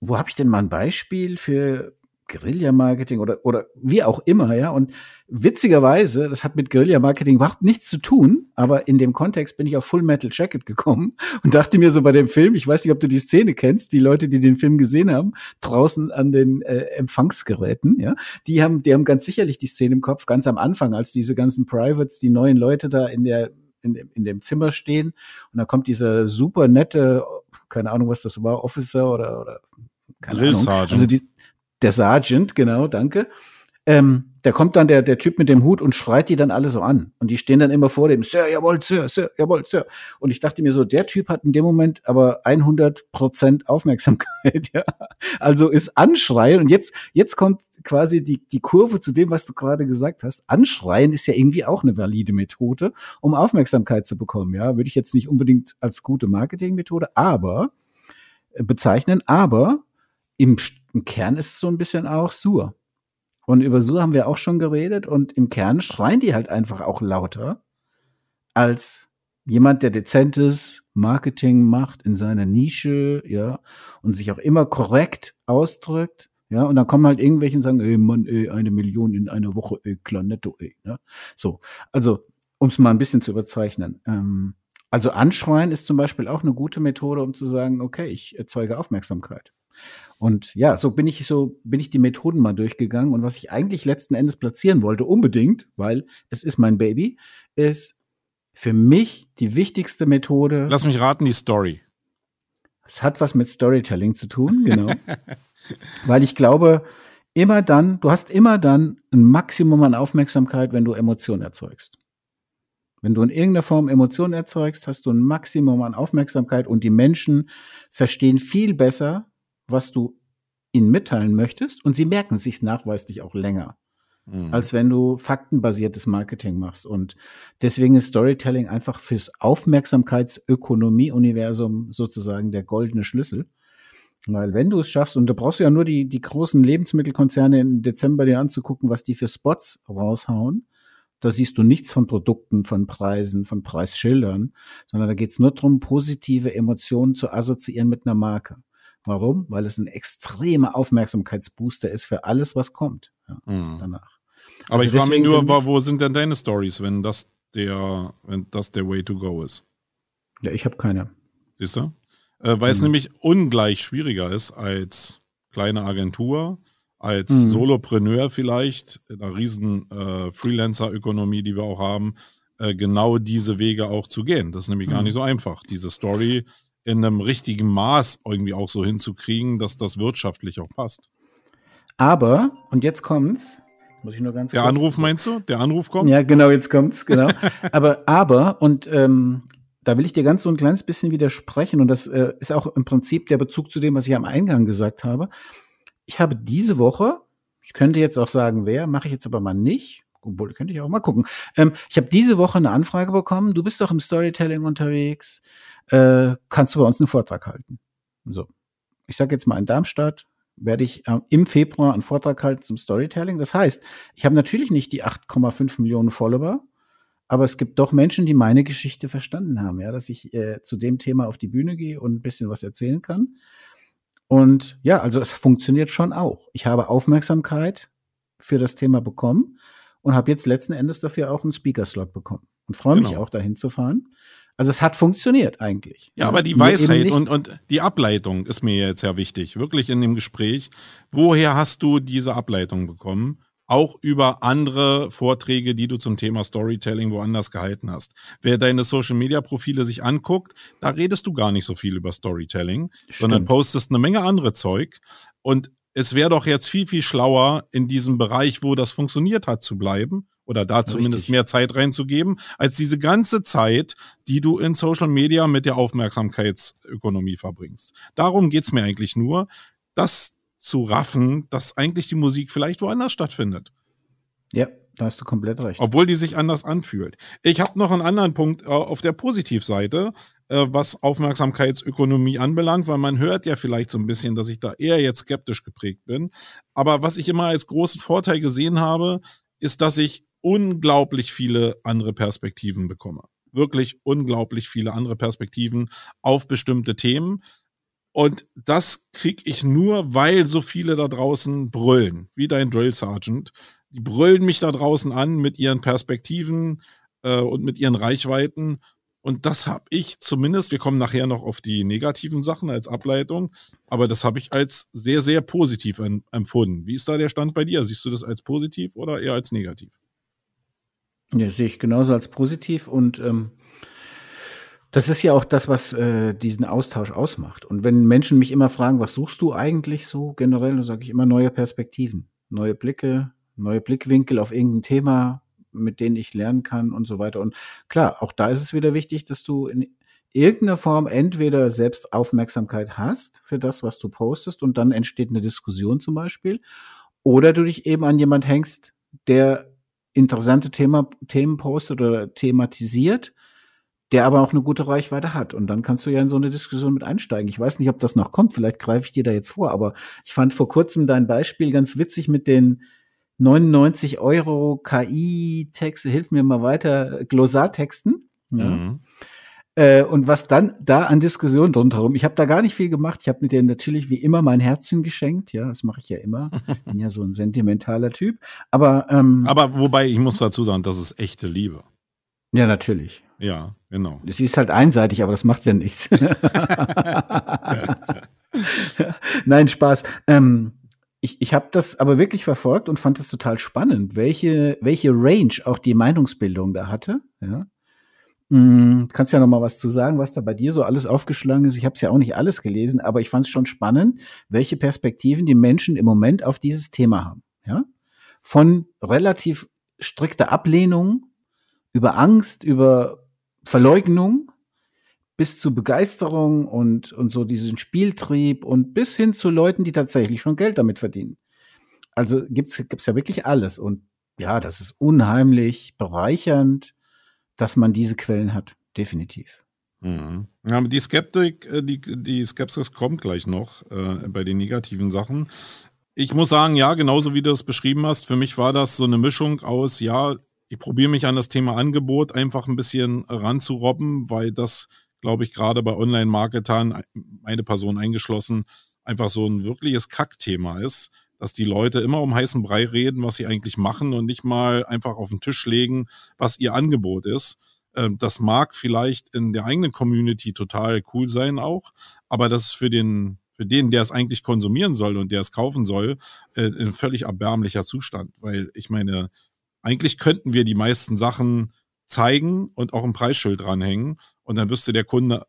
wo habe ich denn mal ein Beispiel für Guerilla-Marketing oder, oder wie auch immer, ja. Und witzigerweise, das hat mit Guerilla-Marketing überhaupt nichts zu tun, aber in dem Kontext bin ich auf Full Metal Jacket gekommen und dachte mir so bei dem Film, ich weiß nicht, ob du die Szene kennst, die Leute, die den Film gesehen haben, draußen an den äh, Empfangsgeräten, ja, die haben, die haben ganz sicherlich die Szene im Kopf, ganz am Anfang, als diese ganzen Privates, die neuen Leute da in der in, in dem Zimmer stehen und da kommt dieser super nette, keine Ahnung, was das war, Officer oder, oder keine Drill Ahnung. Sergeant. Also die, der Sergeant, genau, danke. Ähm, da kommt dann der, der Typ mit dem Hut und schreit die dann alle so an. Und die stehen dann immer vor dem, Sir, jawohl, Sir, Sir, jawohl, Sir. Und ich dachte mir so, der Typ hat in dem Moment aber 100 Prozent Aufmerksamkeit, ja. Also ist Anschreien. Und jetzt, jetzt kommt quasi die, die Kurve zu dem, was du gerade gesagt hast. Anschreien ist ja irgendwie auch eine valide Methode, um Aufmerksamkeit zu bekommen, ja. Würde ich jetzt nicht unbedingt als gute Marketingmethode, aber äh, bezeichnen, aber im, im Kern ist es so ein bisschen auch Sur. Und über Sur haben wir auch schon geredet und im Kern schreien die halt einfach auch lauter als jemand, der dezentes Marketing macht in seiner Nische, ja, und sich auch immer korrekt ausdrückt, ja, und dann kommen halt irgendwelche und sagen, ey Mann, ey, eine Million in einer Woche, ey, klar, netto, ey, ne? So, also, um es mal ein bisschen zu überzeichnen. Ähm, also anschreien ist zum Beispiel auch eine gute Methode, um zu sagen, okay, ich erzeuge Aufmerksamkeit. Und ja, so bin ich so bin ich die Methoden mal durchgegangen und was ich eigentlich letzten Endes platzieren wollte unbedingt, weil es ist mein Baby, ist für mich die wichtigste Methode. Lass mich raten, die Story. Es hat was mit Storytelling zu tun, genau. weil ich glaube, immer dann, du hast immer dann ein Maximum an Aufmerksamkeit, wenn du Emotionen erzeugst. Wenn du in irgendeiner Form Emotionen erzeugst, hast du ein Maximum an Aufmerksamkeit und die Menschen verstehen viel besser, was du ihnen mitteilen möchtest und sie merken sich nachweislich auch länger, mhm. als wenn du faktenbasiertes Marketing machst. Und deswegen ist Storytelling einfach fürs Aufmerksamkeitsökonomie-Universum sozusagen der goldene Schlüssel. Weil wenn du es schaffst, und da brauchst du ja nur die, die großen Lebensmittelkonzerne im Dezember dir anzugucken, was die für Spots raushauen, da siehst du nichts von Produkten, von Preisen, von Preisschildern, sondern da geht es nur darum, positive Emotionen zu assoziieren mit einer Marke. Warum? Weil es ein extremer Aufmerksamkeitsbooster ist für alles, was kommt ja, mhm. danach. Aber also ich frage mich nur, wo sind denn deine Stories, wenn das der, wenn das der Way to go ist? Ja, ich habe keine. Siehst du? Äh, weil mhm. es nämlich ungleich schwieriger ist als kleine Agentur, als mhm. Solopreneur vielleicht, in einer riesen äh, Freelancer-Ökonomie, die wir auch haben, äh, genau diese Wege auch zu gehen. Das ist nämlich gar mhm. nicht so einfach, diese Story in einem richtigen Maß irgendwie auch so hinzukriegen, dass das wirtschaftlich auch passt. Aber, und jetzt kommt's, muss ich nur ganz Der kurz- Anruf meinst du? Der Anruf kommt? Ja, genau, jetzt kommt's, genau. aber, aber, und ähm, da will ich dir ganz so ein kleines bisschen widersprechen, und das äh, ist auch im Prinzip der Bezug zu dem, was ich am Eingang gesagt habe. Ich habe diese Woche, ich könnte jetzt auch sagen, wer, mache ich jetzt aber mal nicht. Obwohl, könnte ich auch mal gucken. Ähm, ich habe diese Woche eine Anfrage bekommen, du bist doch im Storytelling unterwegs, äh, kannst du bei uns einen Vortrag halten? So. Ich sage jetzt mal in Darmstadt, werde ich äh, im Februar einen Vortrag halten zum Storytelling. Das heißt, ich habe natürlich nicht die 8,5 Millionen Follower, aber es gibt doch Menschen, die meine Geschichte verstanden haben, ja, dass ich äh, zu dem Thema auf die Bühne gehe und ein bisschen was erzählen kann. Und ja, also es funktioniert schon auch. Ich habe Aufmerksamkeit für das Thema bekommen und habe jetzt letzten Endes dafür auch einen Speaker-Slot bekommen und freue mich Genau. auch dahin zu fahren. Also es hat funktioniert eigentlich. Ja, aber die Weisheit und, und die Ableitung ist mir jetzt ja wichtig, wirklich in dem Gespräch. Woher hast du diese Ableitung bekommen? Auch über andere Vorträge, die du zum Thema Storytelling woanders gehalten hast. Wer deine Social Media Profile sich anguckt, da redest du gar nicht so viel über Storytelling, sondern Stimmt. postest eine Menge andere Zeug. Und es wäre doch jetzt viel, viel schlauer, in diesem Bereich, wo das funktioniert hat, zu bleiben oder da zumindest Richtig. mehr Zeit reinzugeben, als diese ganze Zeit, die du in Social Media mit der Aufmerksamkeitsökonomie verbringst. Darum geht's mir eigentlich nur, das zu raffen, dass eigentlich die Musik vielleicht woanders stattfindet, Ja, da hast du komplett recht. obwohl die sich anders anfühlt. Ich habe noch einen anderen Punkt äh, auf der Positivseite, äh, was Aufmerksamkeitsökonomie anbelangt, weil man hört ja vielleicht so ein bisschen, dass ich da eher jetzt skeptisch geprägt bin. Aber was ich immer als großen Vorteil gesehen habe, ist, dass ich unglaublich viele andere Perspektiven bekomme. Wirklich unglaublich viele andere Perspektiven auf bestimmte Themen. Und das krieg ich nur, weil so viele da draußen brüllen, wie dein Drill Sergeant. Die brüllen mich da draußen an mit ihren Perspektiven äh, und mit ihren Reichweiten. Und das habe ich zumindest, wir kommen nachher noch auf die negativen Sachen als Ableitung, aber das habe ich als sehr, sehr positiv en- empfunden. Wie ist da der Stand bei dir? Siehst du das als positiv oder eher als negativ? Ja, sehe ich genauso als positiv und ähm, das ist ja auch das, was äh, diesen Austausch ausmacht. Und wenn Menschen mich immer fragen, was suchst du eigentlich so generell, dann sage ich immer neue Perspektiven, neue Blicke, neue Blickwinkel auf irgendein Thema, mit denen ich lernen kann und so weiter. Und klar, auch da ist es wieder wichtig, dass du in irgendeiner Form entweder selbst Aufmerksamkeit hast für das, was du postest und dann entsteht eine Diskussion zum Beispiel, oder du dich eben an jemand hängst, der interessante Thema, Themen postet oder thematisiert, der aber auch eine gute Reichweite hat. Und dann kannst du ja in so eine Diskussion mit einsteigen. Ich weiß nicht, ob das noch kommt. Vielleicht greife ich dir da jetzt vor. Aber ich fand vor kurzem dein Beispiel ganz witzig mit den 99 Euro KI-Texte, hilf mir mal weiter, Glossartexten. Ja. Mhm. Äh, und was dann da an Diskussionen drumherum, ich habe da gar nicht viel gemacht. Ich habe mit denen natürlich wie immer mein Herzchen geschenkt. Ja, das mache ich ja immer. Bin ja so ein sentimentaler Typ. Aber, ähm, Aber wobei, ich muss dazu sagen, das ist echte Liebe. ja, natürlich. Ja, genau. Sie ist halt einseitig, aber das macht ja nichts. Nein, Spaß. Ähm, ich ich habe das aber wirklich verfolgt und fand es total spannend, welche, welche Range auch die Meinungsbildung da hatte. Ja. Mm, kannst ja noch mal was zu sagen, was da bei dir so alles aufgeschlagen ist. Ich habe es ja auch nicht alles gelesen, aber ich fand es schon spannend, welche Perspektiven die Menschen im Moment auf dieses Thema haben. Ja? Von relativ strikter Ablehnung über Angst, über Verleugnung bis zu Begeisterung und, und so diesen Spieltrieb und bis hin zu Leuten, die tatsächlich schon Geld damit verdienen. Also gibt's gibt's ja wirklich alles. Und ja, das ist unheimlich bereichernd, dass man diese Quellen hat. Definitiv. Mhm. Ja, aber die Skeptik, äh, die, die Skepsis kommt gleich noch äh, bei den negativen Sachen. Ich muss sagen, ja, genauso wie du es beschrieben hast, für mich war das so eine Mischung aus, ja, ich probiere mich an das Thema Angebot einfach ein bisschen ranzurobben, weil das, glaube ich, gerade bei Online-Marketern, meine Person eingeschlossen, einfach so ein wirkliches Kackthema ist, dass die Leute immer um heißen Brei reden, was sie eigentlich machen und nicht mal einfach auf den Tisch legen, was ihr Angebot ist. Ähm, Das mag vielleicht in der eigenen Community total cool sein auch, aber das ist für den, für den, der es eigentlich konsumieren soll und der es kaufen soll, äh, ein völlig erbärmlicher Zustand. Weil ich meine, eigentlich könnten wir die meisten Sachen zeigen und auch ein Preisschild dranhängen und dann wüsste der Kunde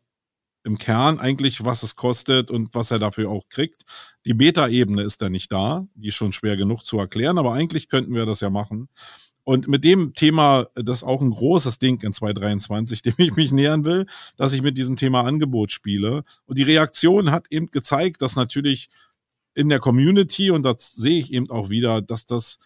im Kern eigentlich, was es kostet und was er dafür auch kriegt. Die Beta-Ebene ist da nicht da, die ist schon schwer genug zu erklären, aber eigentlich könnten wir das ja machen. Und mit dem Thema, das ist auch ein großes Ding in 2023, dem ich mich nähern will, dass ich mit diesem Thema Angebot spiele. Und die Reaktion hat eben gezeigt, dass natürlich in der Community, und das sehe ich eben auch wieder, dass das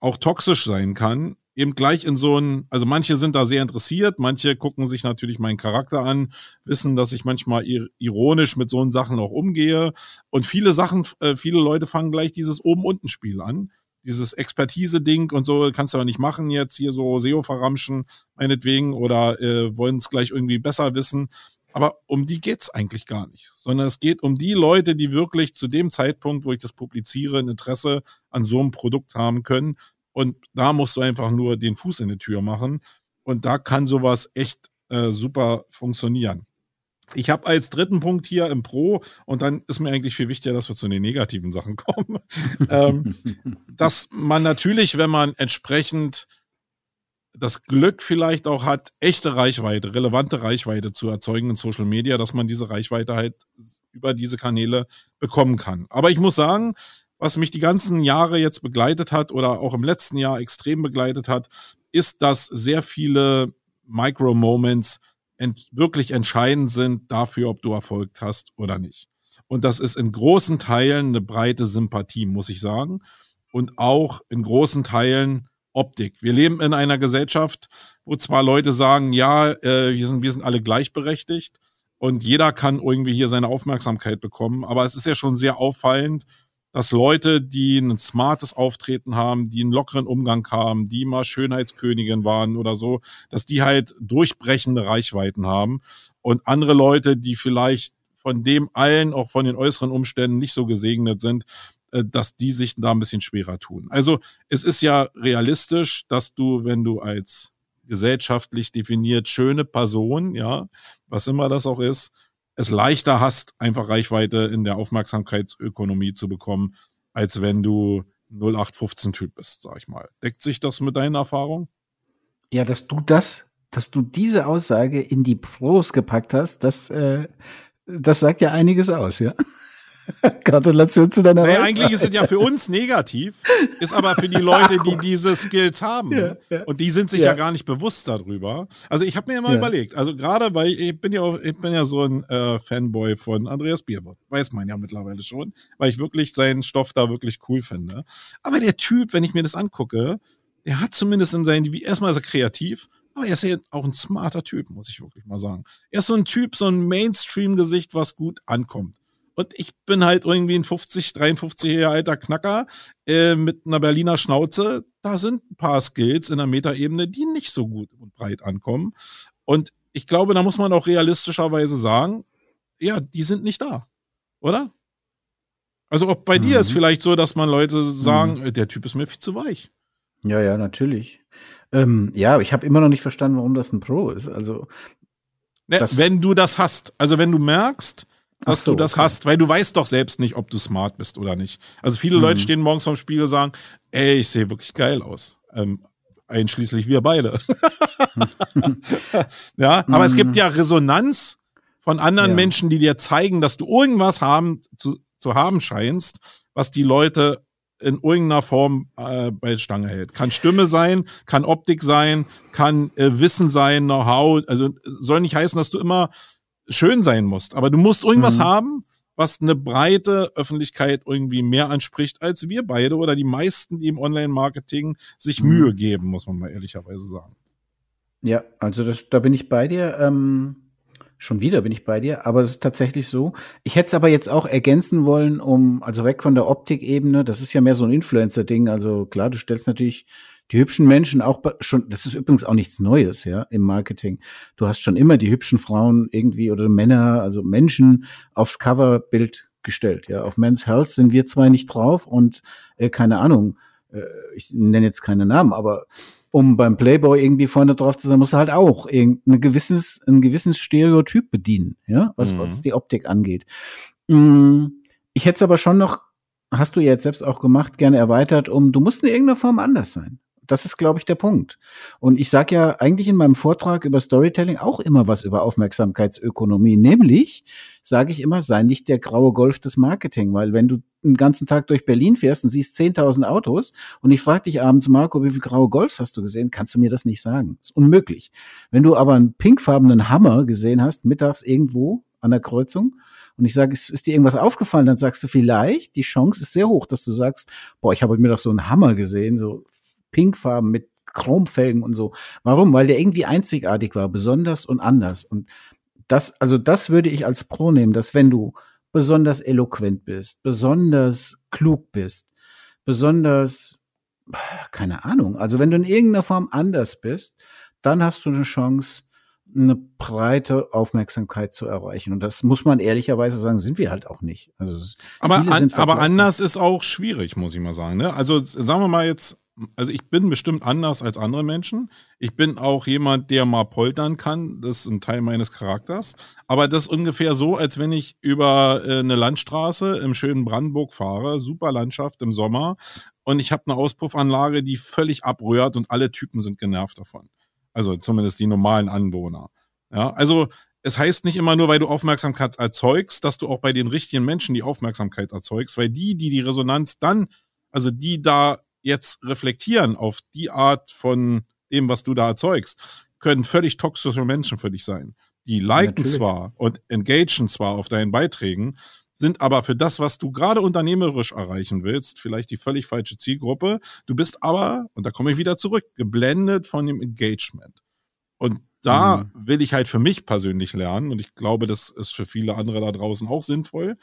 auch toxisch sein kann, eben gleich in so ein, also manche sind da sehr interessiert, manche gucken sich natürlich meinen Charakter an, wissen, dass ich manchmal ironisch mit so Sachen auch umgehe. Und viele Sachen, äh, viele Leute fangen gleich dieses Oben-Unten-Spiel an. Dieses Expertise-Ding und so kannst du ja nicht machen jetzt hier so SEO verramschen, meinetwegen, oder äh, wollen es gleich irgendwie besser wissen. Aber um die geht's eigentlich gar nicht, sondern es geht um die Leute, die wirklich zu dem Zeitpunkt, wo ich das publiziere, ein Interesse an so einem Produkt haben können, und da musst du einfach nur den Fuß in die Tür machen. Und da kann sowas echt äh, super funktionieren. Ich habe als dritten Punkt hier im Pro, und dann ist mir eigentlich viel wichtiger, dass wir zu den negativen Sachen kommen, ähm, dass man natürlich, wenn man entsprechend das Glück vielleicht auch hat, echte Reichweite, relevante Reichweite zu erzeugen in Social Media, dass man diese Reichweite halt über diese Kanäle bekommen kann. Aber ich muss sagen, was mich die ganzen Jahre jetzt begleitet hat oder auch im letzten Jahr extrem begleitet hat, ist, dass sehr viele Micro-Moments ent wirklich entscheidend sind dafür, ob du erfolgt hast oder nicht. Und das ist in großen Teilen eine breite Sympathie, muss ich sagen. Und auch in großen Teilen Optik. Wir leben in einer Gesellschaft, wo zwar Leute sagen, ja, äh, wir, sind, wir sind alle gleichberechtigt und jeder kann irgendwie hier seine Aufmerksamkeit bekommen, aber es ist ja schon sehr auffallend, dass Leute, die ein smartes Auftreten haben, die einen lockeren Umgang haben, die mal Schönheitskönigin waren oder so, dass die halt durchbrechende Reichweiten haben. Und andere Leute, die vielleicht von dem allen, auch von den äußeren Umständen nicht so gesegnet sind, äh, dass die sich da ein bisschen schwerer tun. Also es ist ja realistisch, dass du, wenn du als gesellschaftlich definiert schöne Person, ja, was immer das auch ist, es leichter hast, einfach Reichweite in der Aufmerksamkeitsökonomie zu bekommen, als wenn du 0815-Typ bist, sag ich mal. Deckt sich das mit deinen Erfahrungen? Ja, dass du das, dass du diese Aussage in die Pros gepackt hast, das, äh, das sagt ja einiges aus, ja. Gratulation zu deiner naja, Eigentlich ist es ja für uns negativ, ist aber für die Leute, die diese Skills haben. Ja, ja. Und die sind sich ja. ja. gar nicht bewusst darüber. Also ich habe mir immer überlegt, also gerade weil ich bin ja auch, ich bin ja so ein äh, Fanboy von Andreas Bierwort. Weiß man ja mittlerweile schon, weil ich wirklich seinen Stoff da wirklich cool finde. Aber der Typ, wenn ich mir das angucke, der hat zumindest in seinen, erstmal ist er kreativ, aber er ist ja auch ein smarter Typ, muss ich wirklich mal sagen. Er ist so ein Typ, so ein Mainstream-Gesicht, was gut ankommt. Und ich bin halt irgendwie ein 50, 53 Jahre alter Knacker äh, mit einer Berliner Schnauze. Da sind ein paar Skills in der Metaebene, die nicht so gut und breit ankommen. Und ich glaube, da muss man auch realistischerweise sagen, ja, die sind nicht da. Oder? Also auch bei mhm. dir ist mhm. vielleicht so, dass man Leute sagen, mhm. der Typ ist mir viel zu weich. Ja, ja, natürlich. Ähm, ja, ich habe immer noch nicht verstanden, warum das ein Pro ist. Also ne, wenn du das hast, also wenn du merkst, dass so, du das okay. hast, weil du weißt doch selbst nicht, ob du smart bist oder nicht. Also viele mhm. Leute stehen morgens vorm Spiegel und sagen, ey, ich sehe wirklich geil aus. Ähm, einschließlich wir beide. ja, aber mhm. es gibt mhm. ja Resonanz von anderen ja. Menschen, die dir zeigen, dass du irgendwas haben, zu, zu haben scheinst, was die Leute in irgendeiner Form äh, bei Stange hält. Kann Stimme sein, kann Optik sein, kann äh, Wissen sein, Know-how. Also soll nicht heißen, dass du immer schön sein musst. Aber du musst irgendwas mhm. haben, was eine breite Öffentlichkeit irgendwie mehr anspricht als wir beide oder die meisten, die im Online-Marketing sich mhm. Mühe geben, muss man mal ehrlicherweise sagen. Ja, also das, da bin ich bei dir. Ähm, schon wieder bin ich bei dir, aber das ist tatsächlich so. Ich hätte es aber jetzt auch ergänzen wollen, um, also weg von der Optikebene, das ist ja mehr so ein Influencer-Ding. Also klar, du stellst natürlich die hübschen Menschen auch schon, das ist übrigens auch nichts Neues, ja, im Marketing. Du hast schon immer die hübschen Frauen irgendwie oder Männer, also Menschen aufs Coverbild gestellt, ja. Auf Men's Health sind wir zwei nicht drauf und äh, keine Ahnung, äh, ich nenne jetzt keine Namen, aber um beim Playboy irgendwie vorne drauf zu sein, musst du halt auch irgendein gewisses, ein gewisses Stereotyp bedienen, ja, was, mhm. was die Optik angeht. Mm, ich hätte es aber schon noch, hast du ja jetzt selbst auch gemacht, gerne erweitert, um, du musst in irgendeiner Form anders sein Das ist, glaube ich, der Punkt. Und ich sage ja eigentlich in meinem Vortrag über Storytelling auch immer was über Aufmerksamkeitsökonomie. Nämlich sage ich immer, sei nicht der graue Golf des Marketing, weil wenn du den ganzen Tag durch Berlin fährst und siehst 10.000 Autos und ich frage dich abends, Marco, wie viele graue Golfs hast du gesehen, kannst du mir das nicht sagen. Ist unmöglich. Wenn du aber einen pinkfarbenen Hammer gesehen hast, mittags irgendwo an der Kreuzung, und ich sage, ist, ist dir irgendwas aufgefallen, dann sagst du vielleicht, die Chance ist sehr hoch, dass du sagst, boah, ich habe mir doch so einen Hammer gesehen, so pinkfarben mit Chromfelgen und so. Warum? Weil der irgendwie einzigartig war, besonders und anders. Und das, also das würde ich als Pro nehmen, dass wenn du besonders eloquent bist, besonders klug bist, besonders, keine Ahnung, also wenn du in irgendeiner Form anders bist, dann hast du eine Chance, eine breite Aufmerksamkeit zu erreichen. Und das muss man ehrlicherweise sagen, sind wir halt auch nicht. Also aber, an, aber anders ist auch schwierig, muss ich mal sagen. Ne? Also sagen wir mal jetzt, also ich bin bestimmt anders als andere Menschen. Ich bin auch jemand, der mal poltern kann. Das ist ein Teil meines Charakters. Aber das ist ungefähr so, als wenn ich über äh, eine Landstraße im schönen Brandenburg fahre. Super Landschaft im Sommer. Und ich habe eine Auspuffanlage, die völlig abrührt und alle Typen sind genervt davon. Also zumindest die normalen Anwohner. Ja, also es heißt nicht immer nur, weil du Aufmerksamkeit erzeugst, dass du auch bei den richtigen Menschen die Aufmerksamkeit erzeugst, weil die, die die Resonanz dann, also die da jetzt reflektieren auf die Art von dem, was du da erzeugst, können völlig toxische Menschen für dich sein. Die liken Natürlich. zwar und engagen zwar auf deinen Beiträgen, sind aber für das, was du gerade unternehmerisch erreichen willst, vielleicht die völlig falsche Zielgruppe. Du bist aber, und da komme ich wieder zurück, geblendet von dem Engagement. Und da mhm. will ich halt für mich persönlich lernen, und ich glaube, das ist für viele andere da draußen auch sinnvoll,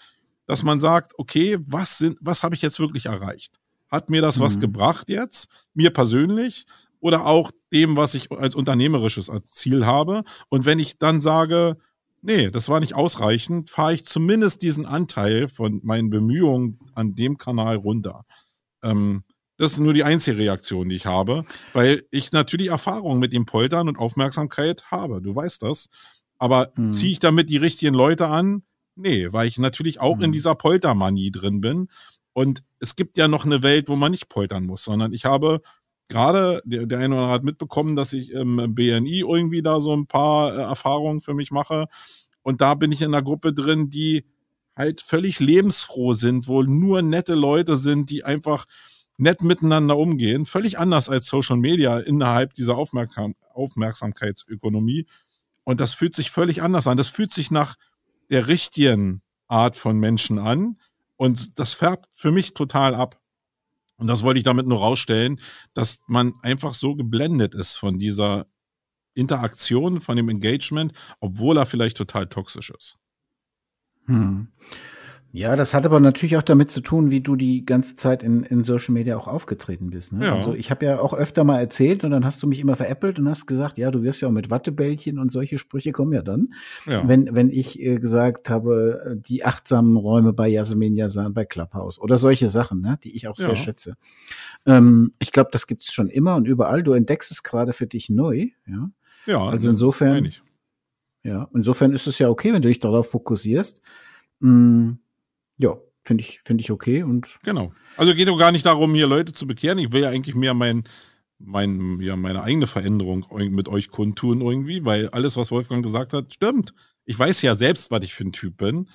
dass man sagt, okay, was sind, was habe ich jetzt wirklich erreicht? Hat mir das mhm. was gebracht jetzt? Mir persönlich? Oder auch dem, was ich als unternehmerisches Ziel habe? Und wenn ich dann sage, nee, das war nicht ausreichend, fahre ich zumindest diesen Anteil von meinen Bemühungen an dem Kanal runter. Ähm, das ist nur die einzige Reaktion, die ich habe, weil ich natürlich Erfahrung mit dem Poltern und Aufmerksamkeit habe. Du weißt das. Aber hm. ziehe ich damit die richtigen Leute an? Nee, weil ich natürlich auch hm. in dieser Poltermanie drin bin. Und es gibt ja noch eine Welt, wo man nicht poltern muss, sondern ich habe gerade, der, der eine oder andere hat mitbekommen, dass ich im BNI irgendwie da so ein paar äh, Erfahrungen für mich mache. Und da bin ich in einer Gruppe drin, die halt völlig lebensfroh sind, wo nur nette Leute sind, die einfach nett miteinander umgehen. Völlig anders als Social Media innerhalb dieser Aufmerksam Aufmerksamkeitsökonomie. Und das fühlt sich völlig anders an. Das fühlt sich nach der richtigen Art von Menschen an. Und das färbt für mich total ab. Und das wollte ich damit nur rausstellen, dass man einfach so geblendet ist von dieser Interaktion, von dem Engagement, obwohl er vielleicht total toxisch ist. Hm. Ja, das hat aber natürlich auch damit zu tun, wie du die ganze Zeit in, in Social Media auch aufgetreten bist. Ne? Ja. Also ich habe ja auch öfter mal erzählt und dann hast du mich immer veräppelt und hast gesagt, ja, du wirst ja auch mit Wattebällchen und solche Sprüche kommen ja dann. Ja. Wenn, wenn ich äh, gesagt habe, äh, die achtsamen Räume bei Jasmin Yasan bei Clubhouse oder solche Sachen, ne, die ich auch sehr ja. schätze. Ähm, ich glaube, das gibt's schon immer und überall. Du entdeckst es gerade für dich neu. Ja, ja also insofern. Ja, insofern ist es ja okay, wenn du dich darauf fokussierst. Hm, ja, finde ich, finde ich okay und. Genau. Also geht doch gar nicht darum, hier Leute zu bekehren. Ich will ja eigentlich mehr mein, mein, ja, meine eigene Veränderung mit euch kundtun irgendwie, weil alles, was Wolfgang gesagt hat, stimmt. Ich weiß ja selbst, was ich für ein Typ bin.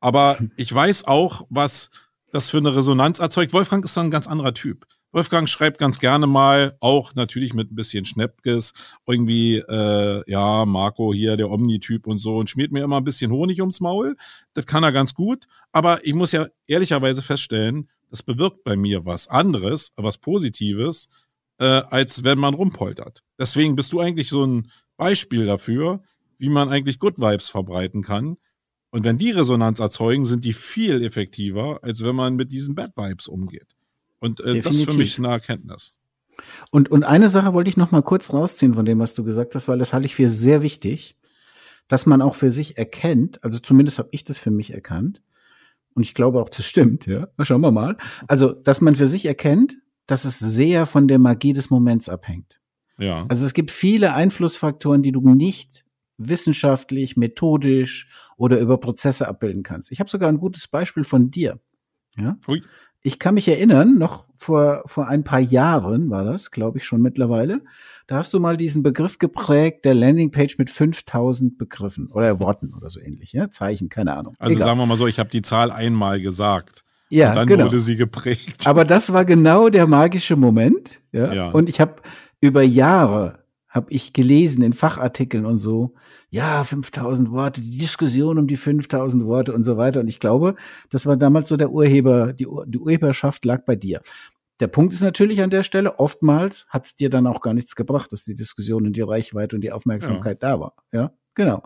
Aber ich weiß auch, was das für eine Resonanz erzeugt. Wolfgang ist so ein ganz anderer Typ. Wolfgang schreibt ganz gerne mal, auch natürlich mit ein bisschen Schnäppkes, irgendwie, äh, ja, Marco hier, der Omni-Typ und so, und schmiert mir immer ein bisschen Honig ums Maul. Das kann er ganz gut. Aber ich muss ja ehrlicherweise feststellen, das bewirkt bei mir was anderes, was Positives, äh, als wenn man rumpoltert. Deswegen bist du eigentlich so ein Beispiel dafür, wie man eigentlich Good Vibes verbreiten kann. Und wenn die Resonanz erzeugen, sind die viel effektiver, als wenn man mit diesen Bad Vibes umgeht. Und äh, das ist für mich eine Erkenntnis. Und, und eine Sache wollte ich noch mal kurz rausziehen von dem, was du gesagt hast, weil das halte ich für sehr wichtig, dass man auch für sich erkennt, also zumindest habe ich das für mich erkannt, und ich glaube auch, das stimmt, ja. Schauen wir mal. Also, dass man für sich erkennt, dass es sehr von der Magie des Moments abhängt. Ja. Also es gibt viele Einflussfaktoren, die du nicht wissenschaftlich, methodisch oder über Prozesse abbilden kannst. Ich habe sogar ein gutes Beispiel von dir. Ja? Ui ich kann mich erinnern, noch vor, vor ein paar Jahren war das, glaube ich schon mittlerweile, da hast du mal diesen Begriff geprägt, der Landingpage mit 5000 Begriffen oder Worten oder so ähnlich, ja, Zeichen, keine Ahnung. Also Egal. sagen wir mal so, ich habe die Zahl einmal gesagt. Ja, und dann genau. wurde sie geprägt. Aber das war genau der magische Moment, ja. Ja. Und ich habe über Jahre habe ich gelesen in Fachartikeln und so, ja, 5000 Worte, die Diskussion um die 5000 Worte und so weiter. Und ich glaube, das war damals so der Urheber, die, die Urheberschaft lag bei dir. Der Punkt ist natürlich an der Stelle, oftmals hat es dir dann auch gar nichts gebracht, dass die Diskussion und die Reichweite und die Aufmerksamkeit da war. Ja, genau.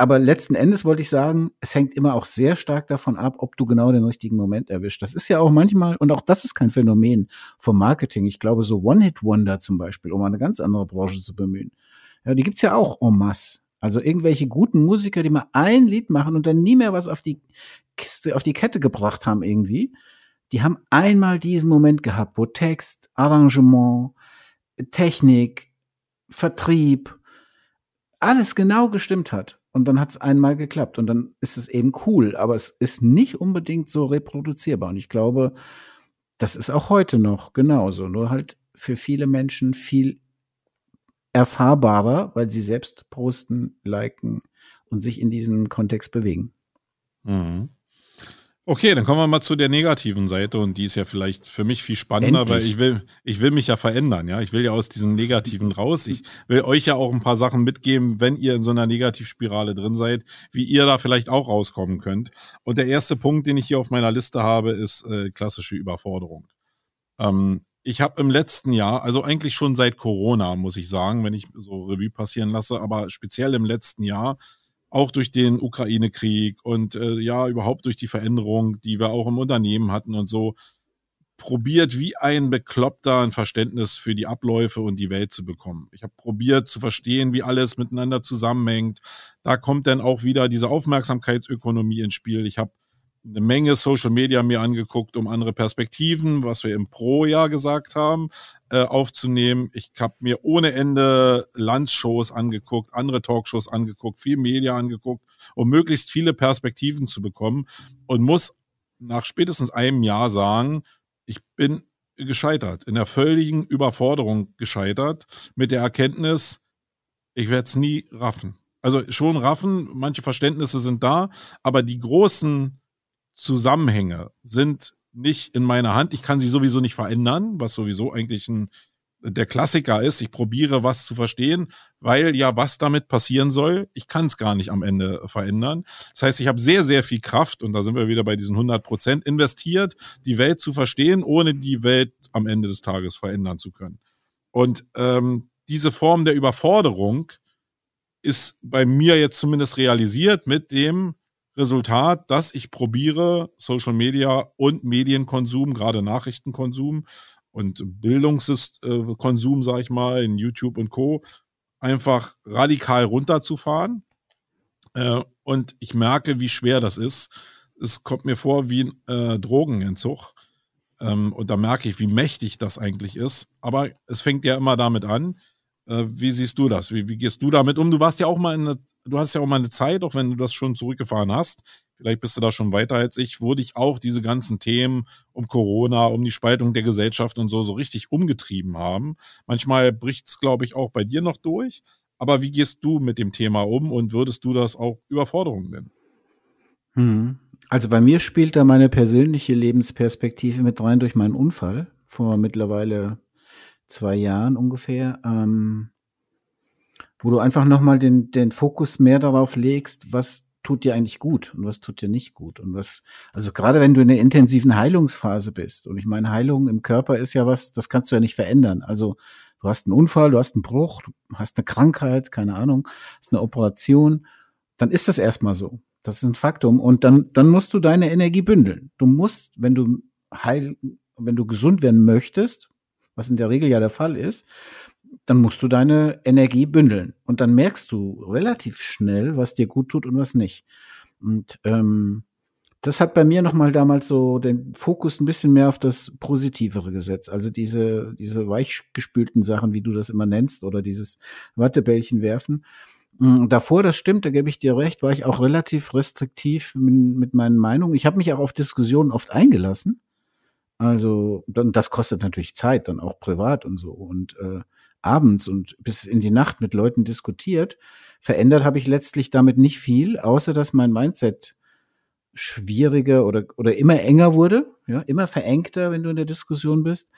Aber letzten Endes wollte ich sagen, es hängt immer auch sehr stark davon ab, ob du genau den richtigen Moment erwischt. Das ist ja auch manchmal, und auch das ist kein Phänomen vom Marketing. Ich glaube, so One-Hit-Wonder zum Beispiel, um eine ganz andere Branche zu bemühen. Ja, die gibt's ja auch en masse. Also irgendwelche guten Musiker, die mal ein Lied machen und dann nie mehr was auf die Kiste, auf die Kette gebracht haben irgendwie. Die haben einmal diesen Moment gehabt, wo Text, Arrangement, Technik, Vertrieb, alles genau gestimmt hat. Und dann hat es einmal geklappt und dann ist es eben cool, aber es ist nicht unbedingt so reproduzierbar. Und ich glaube, das ist auch heute noch genauso, nur halt für viele Menschen viel erfahrbarer, weil sie selbst posten, liken und sich in diesem Kontext bewegen. Mhm. Okay, dann kommen wir mal zu der negativen Seite und die ist ja vielleicht für mich viel spannender, Endlich. weil ich will, ich will mich ja verändern, ja. Ich will ja aus diesem Negativen raus. Ich will euch ja auch ein paar Sachen mitgeben, wenn ihr in so einer Negativspirale drin seid, wie ihr da vielleicht auch rauskommen könnt. Und der erste Punkt, den ich hier auf meiner Liste habe, ist äh, klassische Überforderung. Ähm, ich habe im letzten Jahr, also eigentlich schon seit Corona, muss ich sagen, wenn ich so Revue passieren lasse, aber speziell im letzten Jahr, auch durch den Ukraine-Krieg und äh, ja, überhaupt durch die Veränderung, die wir auch im Unternehmen hatten und so, probiert wie ein Bekloppter ein Verständnis für die Abläufe und die Welt zu bekommen. Ich habe probiert zu verstehen, wie alles miteinander zusammenhängt. Da kommt dann auch wieder diese Aufmerksamkeitsökonomie ins Spiel. Ich habe eine Menge Social Media mir angeguckt, um andere Perspektiven, was wir im Pro-Jahr gesagt haben, äh, aufzunehmen. Ich habe mir ohne Ende Landshows angeguckt, andere Talkshows angeguckt, viel Media angeguckt, um möglichst viele Perspektiven zu bekommen und muss nach spätestens einem Jahr sagen, ich bin gescheitert, in der völligen Überforderung gescheitert, mit der Erkenntnis, ich werde es nie raffen. Also schon raffen, manche Verständnisse sind da, aber die großen Zusammenhänge sind nicht in meiner Hand. Ich kann sie sowieso nicht verändern, was sowieso eigentlich ein, der Klassiker ist. Ich probiere was zu verstehen, weil ja was damit passieren soll, ich kann es gar nicht am Ende verändern. Das heißt, ich habe sehr, sehr viel Kraft und da sind wir wieder bei diesen 100 Prozent investiert, die Welt zu verstehen, ohne die Welt am Ende des Tages verändern zu können. Und ähm, diese Form der Überforderung ist bei mir jetzt zumindest realisiert mit dem, Resultat, dass ich probiere, Social Media und Medienkonsum, gerade Nachrichtenkonsum und Bildungskonsum, sage ich mal, in YouTube und Co., einfach radikal runterzufahren. Äh, und ich merke, wie schwer das ist. Es kommt mir vor wie ein äh, Drogenentzug. Ähm, und da merke ich, wie mächtig das eigentlich ist. Aber es fängt ja immer damit an, äh, wie siehst du das? Wie, wie, gehst du damit um? Du warst ja auch mal in eine, du hast ja auch mal eine Zeit, auch wenn du das schon zurückgefahren hast. Vielleicht bist du da schon weiter als ich, wo dich auch diese ganzen Themen um Corona, um die Spaltung der Gesellschaft und so, so richtig umgetrieben haben. Manchmal bricht es, glaube ich, auch bei dir noch durch. Aber wie gehst du mit dem Thema um und würdest du das auch Überforderung nennen? Hm. Also bei mir spielt da meine persönliche Lebensperspektive mit rein durch meinen Unfall vor mittlerweile zwei Jahren ungefähr, ähm, wo du einfach nochmal den, den Fokus mehr darauf legst, was tut dir eigentlich gut und was tut dir nicht gut und was, also gerade wenn du in der intensiven Heilungsphase bist und ich meine, Heilung im Körper ist ja was, das kannst du ja nicht verändern. Also du hast einen Unfall, du hast einen Bruch, du hast eine Krankheit, keine Ahnung, hast eine Operation, dann ist das erstmal so. Das ist ein Faktum und dann, dann musst du deine Energie bündeln. Du musst, wenn du heil, wenn du gesund werden möchtest, was in der Regel ja der Fall ist, dann musst du deine Energie bündeln. Und dann merkst du relativ schnell, was dir gut tut und was nicht. Und ähm, das hat bei mir nochmal damals so den Fokus ein bisschen mehr auf das Positivere gesetzt. Also diese, diese weichgespülten Sachen, wie du das immer nennst, oder dieses Wattebällchen werfen. Mm, davor, das stimmt, da gebe ich dir recht, war ich auch relativ restriktiv mit, meinen Meinungen. Ich habe mich auch auf Diskussionen oft eingelassen Also, das kostet natürlich Zeit, dann auch privat und so. Und äh, abends und bis in die Nacht mit Leuten diskutiert. Verändert habe ich letztlich damit nicht viel, außer dass mein Mindset schwieriger oder, oder immer enger wurde, ja, immer verengter, wenn du in der Diskussion bist.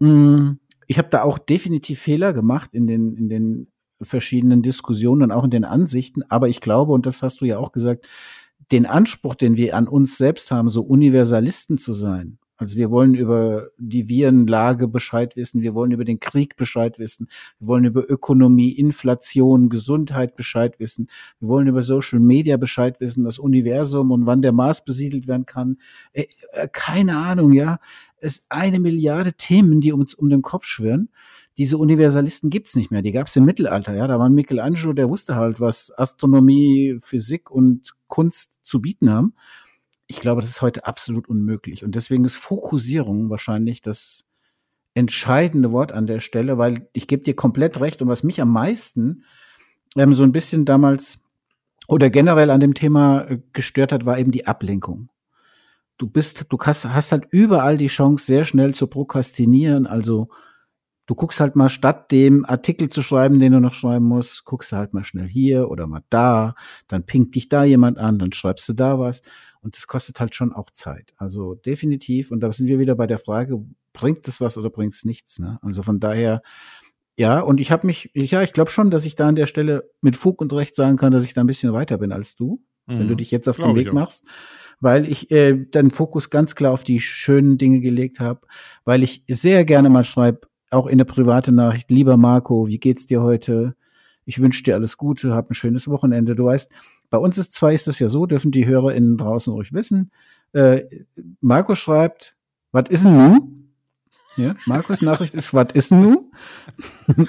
Mm, ich habe da auch definitiv Fehler gemacht in den, in den verschiedenen Diskussionen und auch in den Ansichten, aber ich glaube, und das hast du ja auch gesagt, den Anspruch, den wir an uns selbst haben, so Universalisten zu sein, also wir wollen über die Virenlage Bescheid wissen, wir wollen über den Krieg Bescheid wissen, wir wollen über Ökonomie, Inflation, Gesundheit Bescheid wissen, wir wollen über Social Media Bescheid wissen, das Universum und wann der Mars besiedelt werden kann. Äh, äh, keine Ahnung, ja. Es eine Milliarde Themen, die uns um den Kopf schwirren. Diese Universalisten gibt's nicht mehr. Die gab's im Mittelalter, ja. Da war Michelangelo, der wusste halt, was Astronomie, Physik und Kunst zu bieten haben ich glaube, das ist heute absolut unmöglich. Und deswegen ist Fokussierung wahrscheinlich das entscheidende Wort an der Stelle, weil ich gebe dir komplett recht. Und was mich am meisten ähm, so ein bisschen damals oder generell an dem Thema äh, gestört hat, war eben die Ablenkung. Du bist, du hast, hast halt überall die Chance, sehr schnell zu prokrastinieren. Also du guckst halt mal statt dem Artikel zu schreiben, den du noch schreiben musst, guckst du halt mal schnell hier oder mal da, dann pinkt dich da jemand an, dann schreibst du da was. Und das kostet halt schon auch Zeit. Also definitiv. Und da sind wir wieder bei der Frage, bringt es was oder bringt es nichts? Ne? Also von daher, ja, und ich habe mich, ja, ich glaube schon, dass ich da an der Stelle mit Fug und Recht sagen kann, dass ich da ein bisschen weiter bin als du, mhm. wenn du mhm. dich jetzt auf den Weg machst. Weil ich äh, den Fokus ganz klar auf die schönen Dinge gelegt habe, weil ich sehr gerne mal schreibe, auch in der private Nachricht, lieber Marco, wie geht's dir heute? Ich wünsche dir alles Gute, hab ein schönes Wochenende. Du weißt, bei uns ist zwar ist das ja so, dürfen die HörerInnen draußen ruhig wissen. Äh, Marco schreibt, was ist denn nu? Ja, Markus Nachricht ist, was ist denn nu?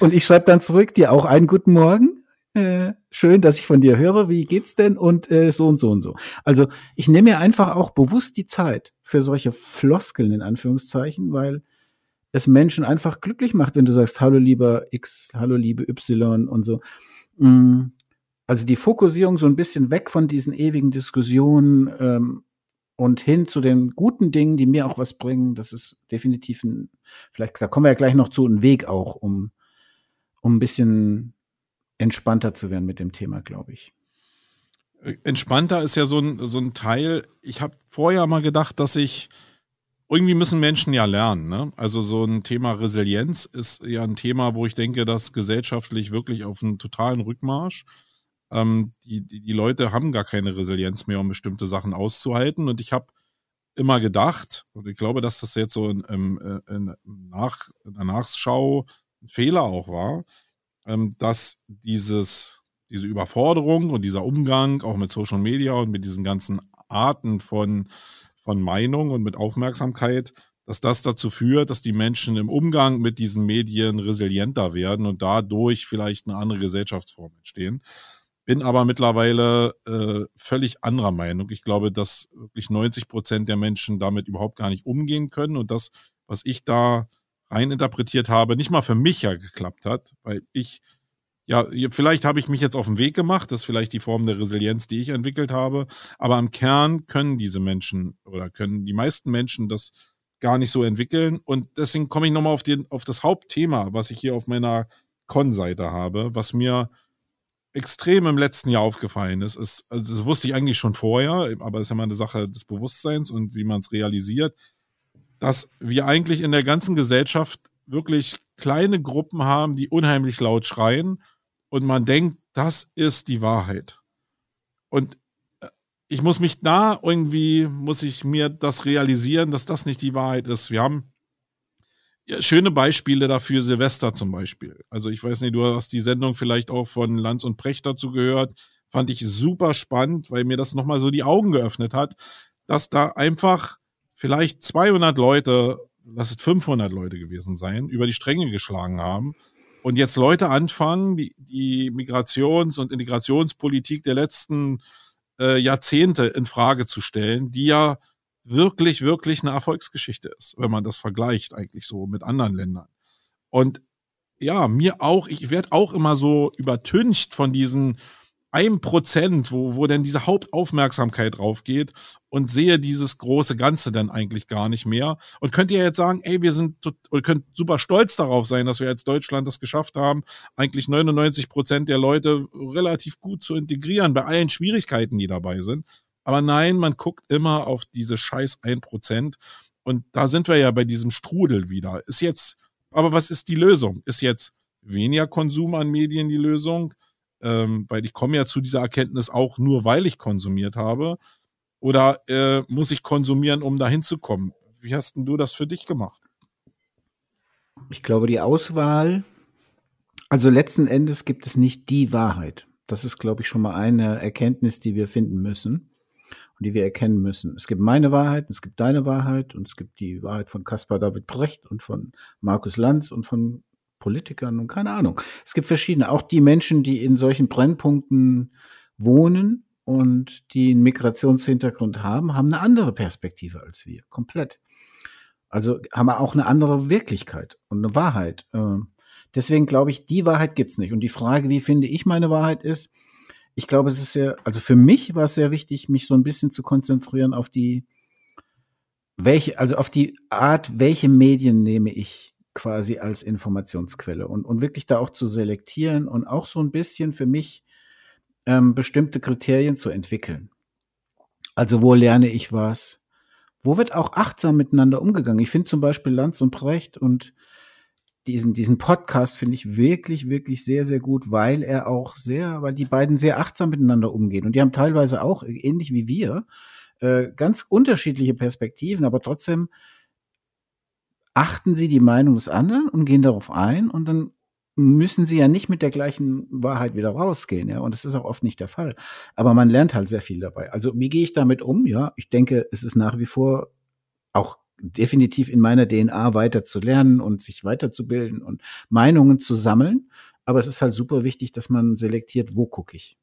Und ich schreibe dann zurück, dir auch einen guten Morgen. Äh, schön, dass ich von dir höre. Wie geht's denn? Und äh, so und so und so. Also ich nehme mir einfach auch bewusst die Zeit für solche Floskeln in Anführungszeichen, weil es Menschen einfach glücklich macht, wenn du sagst, hallo lieber X, hallo liebe Y und so. Mm, also die Fokussierung so ein bisschen weg von diesen ewigen Diskussionen ähm, und hin zu den guten Dingen, die mir auch was bringen, das ist definitiv ein, vielleicht, da kommen wir ja gleich noch zu, ein Weg auch, um, um ein bisschen entspannter zu werden mit dem Thema, glaube ich. Entspannter ist ja so ein, so ein Teil. Ich habe vorher mal gedacht, dass ich irgendwie müssen Menschen ja lernen. Ne? Also so ein Thema Resilienz ist ja ein Thema, wo ich denke, dass gesellschaftlich wirklich auf einen totalen Rückmarsch ähm, die, die, die Leute haben gar keine Resilienz mehr, um bestimmte Sachen auszuhalten. Und ich habe immer gedacht, und ich glaube, dass das jetzt so in, in, in, nach, in der Nachschau ein Fehler auch war, ähm, dass dieses, diese Überforderung und dieser Umgang auch mit Social Media und mit diesen ganzen Arten von, von Meinung und mit Aufmerksamkeit, dass das dazu führt, dass die Menschen im Umgang mit diesen Medien resilienter werden und dadurch vielleicht eine andere Gesellschaftsform entstehen. Bin aber mittlerweile äh, völlig anderer Meinung. Ich glaube, dass wirklich 90 Prozent der Menschen damit überhaupt gar nicht umgehen können und das, was ich da reininterpretiert habe, nicht mal für mich ja geklappt hat, weil ich, ja, vielleicht habe ich mich jetzt auf den Weg gemacht, das ist vielleicht die Form der Resilienz, die ich entwickelt habe, aber im Kern können diese Menschen oder können die meisten Menschen das gar nicht so entwickeln und deswegen komme ich nochmal auf, auf das Hauptthema, was ich hier auf meiner Con-Seite habe, was mir extrem im letzten Jahr aufgefallen ist, ist, also das wusste ich eigentlich schon vorher, aber es ist ja mal eine Sache des Bewusstseins und wie man es realisiert, dass wir eigentlich in der ganzen Gesellschaft wirklich kleine Gruppen haben, die unheimlich laut schreien und man denkt, das ist die Wahrheit. Und äh, ich muss mich da irgendwie, muss ich mir das realisieren, dass das nicht die Wahrheit ist. Wir haben ja, schöne Beispiele dafür, Silvester zum Beispiel. Also ich weiß nicht, du hast die Sendung vielleicht auch von Lanz und Precht dazu gehört. Fand ich super spannend, weil mir das nochmal so die Augen geöffnet hat, dass da einfach vielleicht 200 Leute, lass es 500 Leute gewesen sein, über die Stränge geschlagen haben. Und jetzt Leute anfangen, die, die Migrations- und Integrationspolitik der letzten äh, Jahrzehnte in Frage zu stellen, die ja wirklich, wirklich eine Erfolgsgeschichte ist, wenn man das vergleicht eigentlich so mit anderen Ländern. Und ja, mir auch, ich werde auch immer so übertüncht von diesen ein Prozent, wo, wo denn diese Hauptaufmerksamkeit drauf geht und sehe dieses große Ganze dann eigentlich gar nicht mehr. Und könnt ihr jetzt sagen, ey, wir sind, oder könnt super stolz darauf sein, dass wir als Deutschland das geschafft haben, eigentlich 99 Prozent der Leute relativ gut zu integrieren, bei allen Schwierigkeiten, die dabei sind. Aber nein, man guckt immer auf diese scheiß ein Prozent. Und da sind wir ja bei diesem Strudel wieder. Ist jetzt, aber was ist die Lösung? Ist jetzt weniger Konsum an Medien die Lösung? ähm, weil ich komme ja zu dieser Erkenntnis auch nur, weil ich konsumiert habe. Oder äh, muss ich konsumieren, um dahin zu kommen? Wie hast denn du das für dich gemacht? Ich glaube, die Auswahl, also letzten Endes gibt es nicht die Wahrheit. Das ist, glaube ich, schon mal eine Erkenntnis, die wir finden müssen und die wir erkennen müssen. Es gibt meine Wahrheit, es gibt deine Wahrheit und es gibt die Wahrheit von Caspar David Brecht und von Markus Lanz und von Politikern und keine Ahnung. Es gibt verschiedene, auch die Menschen, die in solchen Brennpunkten wohnen und die einen Migrationshintergrund haben, haben eine andere Perspektive als wir, komplett. Also haben wir auch eine andere Wirklichkeit und eine Wahrheit. Ähm, deswegen glaube ich, die Wahrheit gibt's nicht. Und die Frage, wie finde ich meine Wahrheit, ist, ich glaube, es ist sehr, also für mich war es sehr wichtig, mich so ein bisschen zu konzentrieren auf die, welche, also auf die Art, welche Medien nehme ich quasi als Informationsquelle und, und wirklich da auch zu selektieren und auch so ein bisschen für mich ähm, bestimmte Kriterien zu entwickeln. Also wo lerne ich was? Wo wird auch achtsam miteinander umgegangen? Ich finde zum Beispiel Lanz und Brecht und diesen, diesen Podcast finde ich wirklich, wirklich sehr, sehr gut, weil er auch sehr, weil die beiden sehr achtsam miteinander umgehen. Und die haben teilweise auch, ähnlich wie wir, äh, ganz unterschiedliche Perspektiven, aber trotzdem achten sie die Meinung des anderen und gehen darauf ein und dann müssen sie ja nicht mit der gleichen Wahrheit wieder rausgehen, ja, und das ist auch oft nicht der Fall. Aber man lernt halt sehr viel dabei. Also, wie gehe ich damit um? Ja, ich denke, es ist nach wie vor auch definitiv in meiner DNA weiter zu lernen und sich weiterzubilden und Meinungen zu sammeln. Aber es ist halt super wichtig, dass man selektiert, wo gucke ich.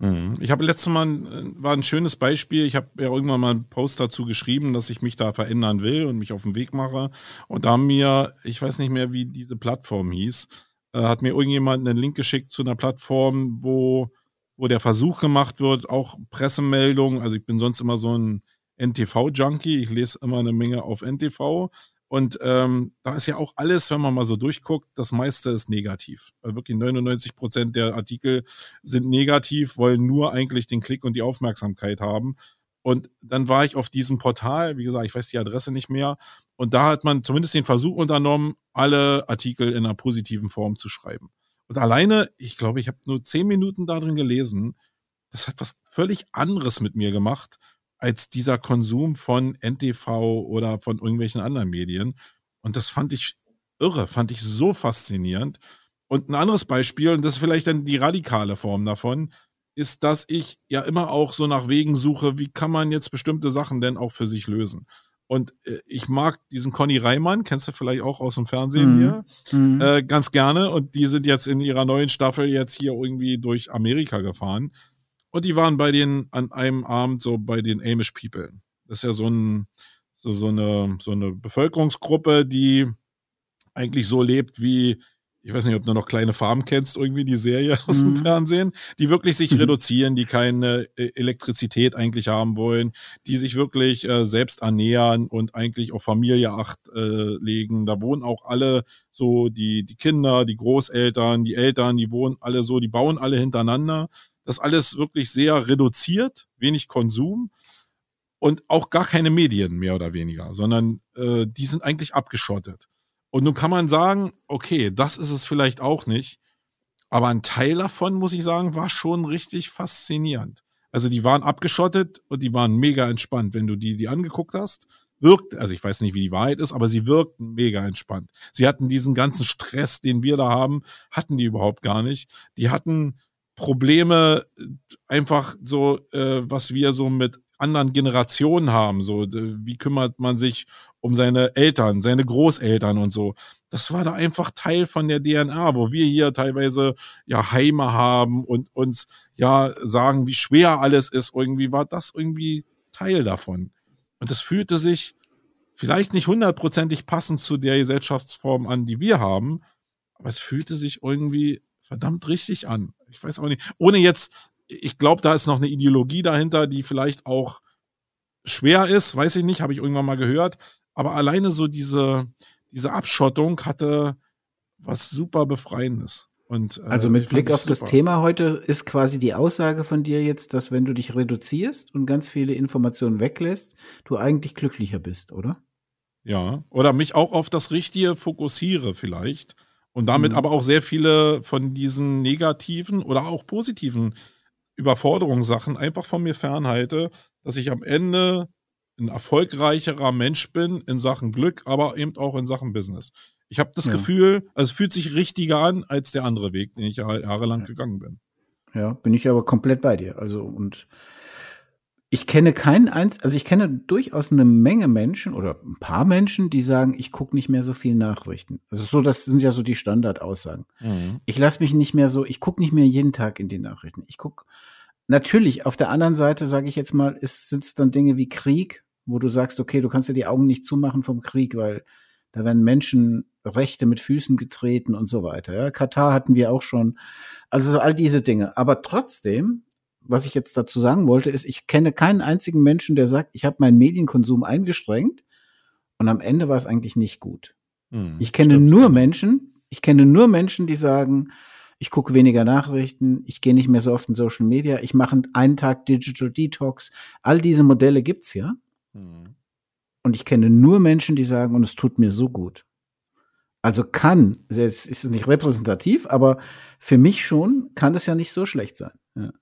Mhm. Ich habe letztes Mal, äh, war ein schönes Beispiel, ich habe ja irgendwann mal einen Post dazu geschrieben, dass ich mich da verändern will und mich auf den Weg mache. Und da haben mir, ich weiß nicht mehr, wie diese Plattform hieß, äh, hat mir irgendjemand einen Link geschickt zu einer Plattform, wo, wo der Versuch gemacht wird, auch Pressemeldungen, also ich bin sonst immer so ein NTV-Junkie, ich lese immer eine Menge auf NTV, und ähm, da ist ja auch alles, wenn man mal so durchguckt, das meiste ist negativ. Weil wirklich 99 Prozent der Artikel sind negativ, wollen nur eigentlich den Klick und die Aufmerksamkeit haben. Und dann war ich auf diesem Portal, wie gesagt, ich weiß die Adresse nicht mehr. Und da hat man zumindest den Versuch unternommen, alle Artikel in einer positiven Form zu schreiben. Und alleine, ich glaube, ich habe nur zehn Minuten darin gelesen. Das hat was völlig anderes mit mir gemacht, als dieser Konsum von NTV oder von irgendwelchen anderen Medien. Und das fand ich irre, fand ich so faszinierend. Und ein anderes Beispiel, und das ist vielleicht dann die radikale Form davon, ist, dass ich ja immer auch so nach Wegen suche, wie kann man jetzt bestimmte Sachen denn auch für sich lösen. Und äh, ich mag diesen Conny Reimann, kennst du vielleicht auch aus dem Fernsehen mhm. hier, mhm. Äh, ganz gerne. Und die sind jetzt in ihrer neuen Staffel jetzt hier irgendwie durch Amerika gefahren. Und die waren bei den, an einem Abend so bei den Amish People. Das ist ja so ein, so, so eine, so eine Bevölkerungsgruppe, die eigentlich so lebt wie, ich weiß nicht, ob du noch kleine Farben kennst, irgendwie die Serie aus dem mhm. Fernsehen, die wirklich sich mhm. reduzieren, die keine äh, Elektrizität eigentlich haben wollen, die sich wirklich äh, selbst ernähren und eigentlich auf Familie acht äh, legen. Da wohnen auch alle so die, die Kinder, die Großeltern, die Eltern, die wohnen alle so, die bauen alle hintereinander das alles wirklich sehr reduziert, wenig Konsum und auch gar keine Medien mehr oder weniger, sondern äh, die sind eigentlich abgeschottet. Und nun kann man sagen, okay, das ist es vielleicht auch nicht, aber ein Teil davon, muss ich sagen, war schon richtig faszinierend. Also die waren abgeschottet und die waren mega entspannt, wenn du die, die angeguckt hast. Wirkt, also ich weiß nicht, wie die Wahrheit ist, aber sie wirkten mega entspannt. Sie hatten diesen ganzen Stress, den wir da haben, hatten die überhaupt gar nicht. Die hatten Probleme einfach so, äh, was wir so mit anderen Generationen haben. So, wie kümmert man sich um seine Eltern, seine Großeltern und so. Das war da einfach Teil von der DNA, wo wir hier teilweise ja Heime haben und uns ja sagen, wie schwer alles ist. Irgendwie war das irgendwie Teil davon. Und das fühlte sich vielleicht nicht hundertprozentig passend zu der Gesellschaftsform an, die wir haben, aber es fühlte sich irgendwie verdammt richtig an. Ich weiß auch nicht, ohne jetzt, ich glaube, da ist noch eine Ideologie dahinter, die vielleicht auch schwer ist, weiß ich nicht, habe ich irgendwann mal gehört. Aber alleine so diese, diese Abschottung hatte was super Befreiendes. Und, äh, also mit Blick auf das Thema heute ist quasi die Aussage von dir jetzt, dass wenn du dich reduzierst und ganz viele Informationen weglässt, du eigentlich glücklicher bist, oder? Ja, oder mich auch auf das Richtige fokussiere vielleicht und damit mhm. aber auch sehr viele von diesen negativen oder auch positiven Überforderungssachen einfach von mir fernhalte, dass ich am Ende ein erfolgreicherer Mensch bin in Sachen Glück, aber eben auch in Sachen Business. Ich habe das ja. Gefühl, also es fühlt sich richtiger an als der andere Weg, den ich jahrelang ja. gegangen bin. Ja, bin ich aber komplett bei dir. Also und ich kenne keinen eins, also ich kenne durchaus eine Menge Menschen oder ein paar Menschen, die sagen, ich gucke nicht mehr so viel Nachrichten. Also so, das sind ja so die Standardaussagen. Mhm. Ich lasse mich nicht mehr so, ich gucke nicht mehr jeden Tag in die Nachrichten. Ich gucke natürlich, auf der anderen Seite, sage ich jetzt mal, sind es dann Dinge wie Krieg, wo du sagst, okay, du kannst dir die Augen nicht zumachen vom Krieg, weil da werden Menschenrechte mit Füßen getreten und so weiter. Ja, Katar hatten wir auch schon. Also all diese Dinge. Aber trotzdem was ich jetzt dazu sagen wollte, ist, ich kenne keinen einzigen Menschen, der sagt, ich habe meinen Medienkonsum eingeschränkt und am Ende war es eigentlich nicht gut. Hm, ich kenne stimmt. nur Menschen, ich kenne nur Menschen, die sagen, ich gucke weniger Nachrichten, ich gehe nicht mehr so oft in Social Media, ich mache einen Tag Digital Detox. All diese Modelle gibt's ja. Hm. Und ich kenne nur Menschen, die sagen, und es tut mir so gut. Also kann, jetzt ist es nicht repräsentativ, aber für mich schon kann es ja nicht so schlecht sein. Ja.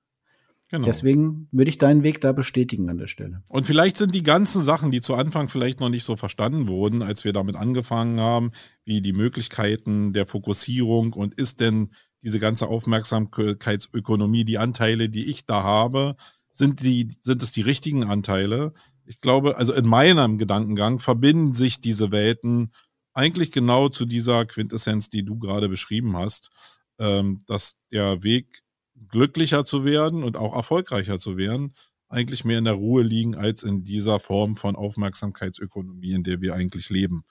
Genau. Deswegen würde ich deinen Weg da bestätigen an der Stelle. Und vielleicht sind die ganzen Sachen, die zu Anfang vielleicht noch nicht so verstanden wurden, als wir damit angefangen haben, wie die Möglichkeiten der Fokussierung und ist denn diese ganze Aufmerksamkeitsökonomie, die Anteile, die ich da habe, sind die, sind es die richtigen Anteile? Ich glaube, also in meinem Gedankengang verbinden sich diese Welten eigentlich genau zu dieser Quintessenz, die du gerade beschrieben hast, ähm, dass der Weg glücklicher zu werden und auch erfolgreicher zu werden, eigentlich mehr in der Ruhe liegen als in dieser Form von Aufmerksamkeitsökonomie, in der wir eigentlich leben.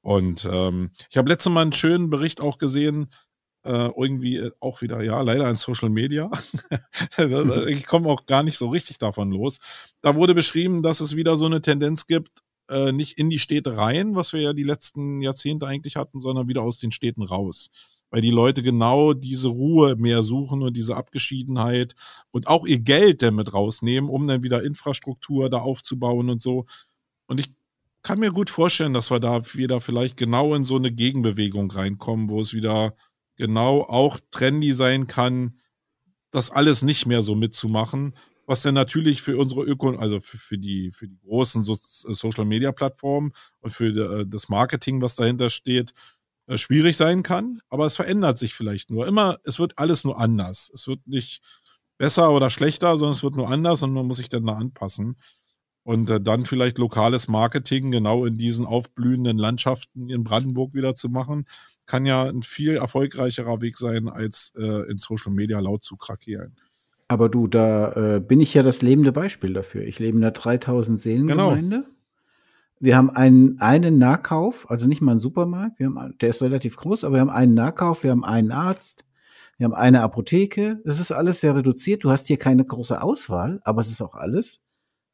Und ähm, ich habe letztes Mal einen schönen Bericht auch gesehen, äh, irgendwie äh, auch wieder, ja, leider in Social Media. ich komme auch gar nicht so richtig davon los. Da wurde beschrieben, dass es wieder so eine Tendenz gibt, äh, nicht in die Städte rein, was wir ja die letzten Jahrzehnte eigentlich hatten, sondern wieder aus den Städten raus weil die Leute genau diese Ruhe mehr suchen und diese Abgeschiedenheit und auch ihr Geld damit rausnehmen, um dann wieder Infrastruktur da aufzubauen und so. Und ich kann mir gut vorstellen, dass wir da wieder vielleicht genau in so eine Gegenbewegung reinkommen, wo es wieder genau auch trendy sein kann, das alles nicht mehr so mitzumachen, was dann natürlich für unsere Öko, also für, für die für die großen so Social Media Plattformen und für äh, das Marketing, was dahinter steht, schwierig sein kann, aber es verändert sich vielleicht nur. Immer, es wird alles nur anders. Es wird nicht besser oder schlechter, sondern es wird nur anders und man muss sich dann da anpassen. Und äh, dann vielleicht lokales Marketing genau in diesen aufblühenden Landschaften in Brandenburg wieder zu machen, kann ja ein viel erfolgreicherer Weg sein, als äh, in Social Media laut zu krakeelen. Aber du, da äh, bin ich ja das lebende Beispiel dafür. Ich lebe in der 3000 Seelengemeinde. Genau. Wir haben einen, einen Nahkauf, also nicht mal einen Supermarkt, wir haben, der ist relativ groß, aber wir haben einen Nahkauf, wir haben einen Arzt, wir haben eine Apotheke. Es ist alles sehr reduziert. Du hast hier keine große Auswahl, aber es ist auch alles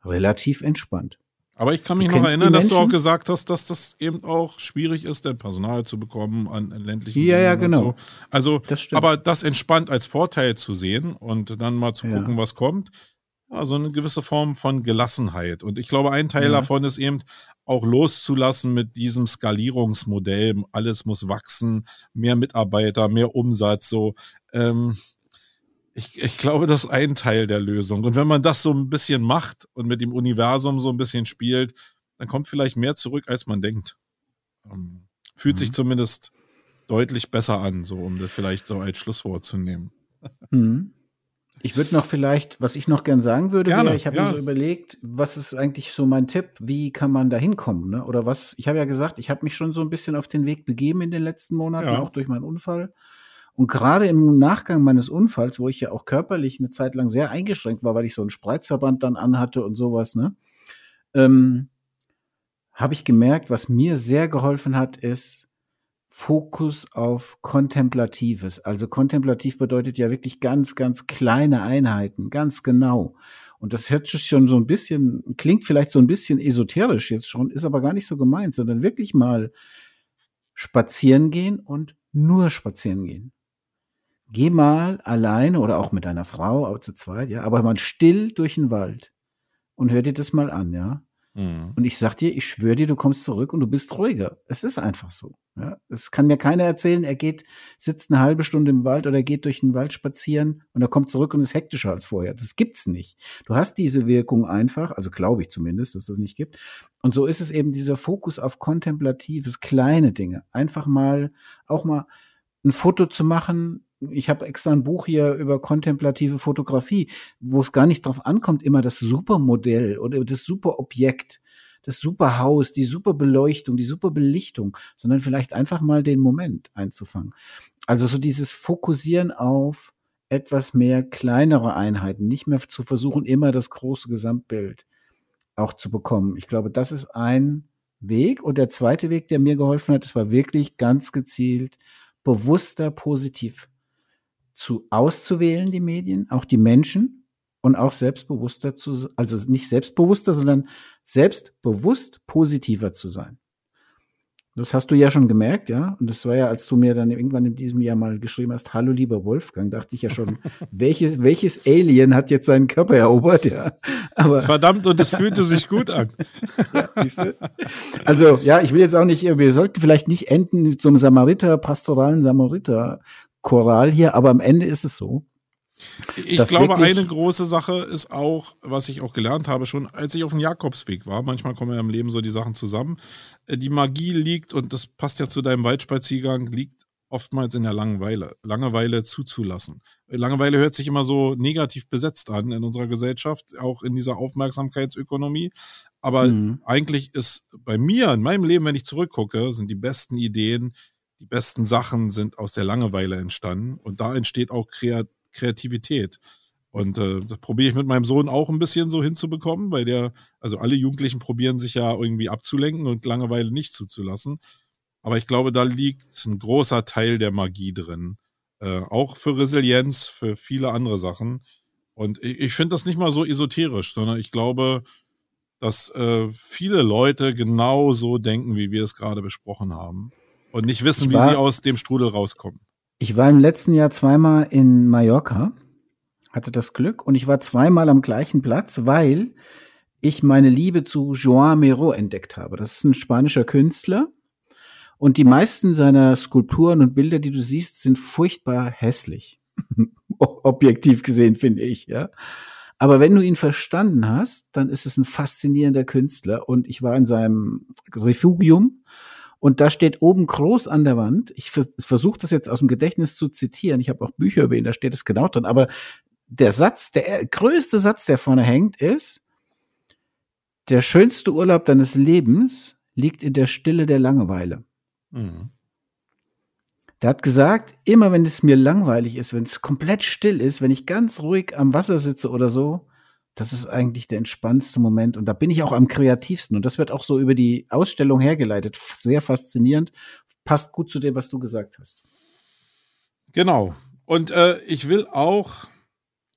relativ entspannt. Aber ich kann mich du noch erinnern, dass du auch gesagt hast, dass das eben auch schwierig ist, denn Personal zu bekommen an, ländlichen Ja, ja, genau. So. Also, das aber das entspannt als Vorteil zu sehen und dann mal zu gucken, ja. was kommt. Also eine gewisse Form von Gelassenheit. Und ich glaube, ein Teil ja. davon ist eben auch loszulassen mit diesem Skalierungsmodell. Alles muss wachsen, mehr Mitarbeiter, mehr Umsatz, so. Ähm, ich, ich glaube, das ist ein Teil der Lösung. Und wenn man das so ein bisschen macht und mit dem Universum so ein bisschen spielt, dann kommt vielleicht mehr zurück, als man denkt. Ähm, fühlt mhm. sich zumindest deutlich besser an, so um das vielleicht so als Schlusswort zu nehmen. Mhm. Ich würde noch vielleicht, was ich noch gern sagen würde, Gerne, wäre, ich habe ja. mir so überlegt, was ist eigentlich so mein Tipp, wie kann man da hinkommen, ne? Oder was, ich habe ja gesagt, ich habe mich schon so ein bisschen auf den Weg begeben in den letzten Monaten, ja. auch durch meinen Unfall. Und gerade im Nachgang meines Unfalls, wo ich ja auch körperlich eine Zeit lang sehr eingeschränkt war, weil ich so einen Spreizverband dann anhatte und sowas, ne? Ähm, habe ich gemerkt, was mir sehr geholfen hat, ist, Fokus auf Kontemplatives. Also kontemplativ bedeutet ja wirklich ganz, ganz kleine Einheiten, ganz genau. Und das hört sich schon so ein bisschen, klingt vielleicht so ein bisschen esoterisch jetzt schon, ist aber gar nicht so gemeint, sondern wirklich mal spazieren gehen und nur spazieren gehen. Geh mal alleine oder auch mit deiner Frau, auch zu zweit, ja, aber mal still durch den Wald und hör dir das mal an, ja. Mhm. Und ich sag dir, ich schwöre dir, du kommst zurück und du bist ruhiger. Es ist einfach so. Ja? Es kann mir keiner erzählen, er geht, sitzt eine halbe Stunde im Wald oder geht durch den Wald spazieren und er kommt zurück und ist hektischer als vorher. Das gibt's nicht. Du hast diese Wirkung einfach, also glaube ich zumindest, dass das nicht gibt. Und so ist es eben dieser Fokus auf kontemplatives, kleine Dinge. Einfach mal, auch mal ein Foto zu machen, ich habe extra ein Buch hier über kontemplative Fotografie, wo es gar nicht darauf ankommt, immer das Supermodell oder das Superobjekt, das Superhaus, die Superbeleuchtung, die Superbelichtung, sondern vielleicht einfach mal den Moment einzufangen. Also so dieses Fokussieren auf etwas mehr kleinere Einheiten, nicht mehr zu versuchen, immer das große Gesamtbild auch zu bekommen. Ich glaube, das ist ein Weg. Und der zweite Weg, der mir geholfen hat, das war wirklich ganz gezielt, bewusster positiv zu auszuwählen, die Medien, auch die Menschen und auch selbstbewusster zu, also nicht selbstbewusster, sondern selbstbewusst positiver zu sein. Das hast du ja schon gemerkt, ja. Und das war ja, als du mir dann irgendwann in diesem Jahr mal geschrieben hast, hallo lieber Wolfgang, dachte ich ja schon, welches, welches Alien hat jetzt seinen Körper erobert, ja. Aber Verdammt, und es fühlte sich gut an. ja, siehst du? Also, ja, ich will jetzt auch nicht, wir sollten vielleicht nicht enden mit so einem Samariter, pastoralen Samariter Choral hier, aber am Ende ist es so. Ich glaube, eine große Sache ist auch, was ich auch gelernt habe, schon als ich auf dem Jakobsweg war, manchmal kommen ja im Leben so die Sachen zusammen, äh, die Magie liegt, und das passt ja zu deinem Waldspaziergang, liegt oftmals in der Langeweile. Langeweile zuzulassen. Langeweile hört sich immer so negativ besetzt an in unserer Gesellschaft, auch in dieser Aufmerksamkeitsökonomie. Aber mhm. eigentlich ist bei mir, in meinem Leben, wenn ich zurückgucke, sind die besten Ideen, die besten Sachen sind aus der Langeweile entstanden und da entsteht auch Kreativität. Und äh, das probiere ich mit meinem Sohn auch ein bisschen so hinzubekommen, weil der, also alle Jugendlichen probieren sich ja irgendwie abzulenken und Langeweile nicht zuzulassen. Aber ich glaube, da liegt ein großer Teil der Magie drin. Äh, auch für Resilienz, für viele andere Sachen. Und ich, ich finde das nicht mal so esoterisch, sondern ich glaube, dass äh, viele Leute genau so denken, wie wir es gerade besprochen haben und nicht wissen, war, wie sie aus dem Strudel rauskommen. Ich war im letzten Jahr zweimal in Mallorca, hatte das Glück und ich war zweimal am gleichen Platz, weil ich meine Liebe zu Joan Miro entdeckt habe. Das ist ein spanischer Künstler und die meisten seiner Skulpturen und Bilder, die du siehst, sind furchtbar hässlich. Objektiv gesehen, finde ich, ja. Aber wenn du ihn verstanden hast, dann ist es ein faszinierender Künstler. Und ich war in seinem Refugium und da steht oben groß an der Wand, ich versuche das jetzt aus dem Gedächtnis zu zitieren, ich habe auch Bücher über ihn, da steht es genau drin, aber der Satz, der größte Satz, der vorne hängt, ist, der schönste Urlaub deines Lebens liegt in der Stille der Langeweile. Mhm. Der hat gesagt, immer wenn es mir langweilig ist, wenn es komplett still ist, wenn ich ganz ruhig am Wasser sitze oder so, das ist eigentlich der entspannendste Moment und da bin ich auch am kreativsten und das wird auch so über die Ausstellung hergeleitet. Sehr faszinierend, passt gut zu dem, was du gesagt hast. Genau. Und äh, ich will auch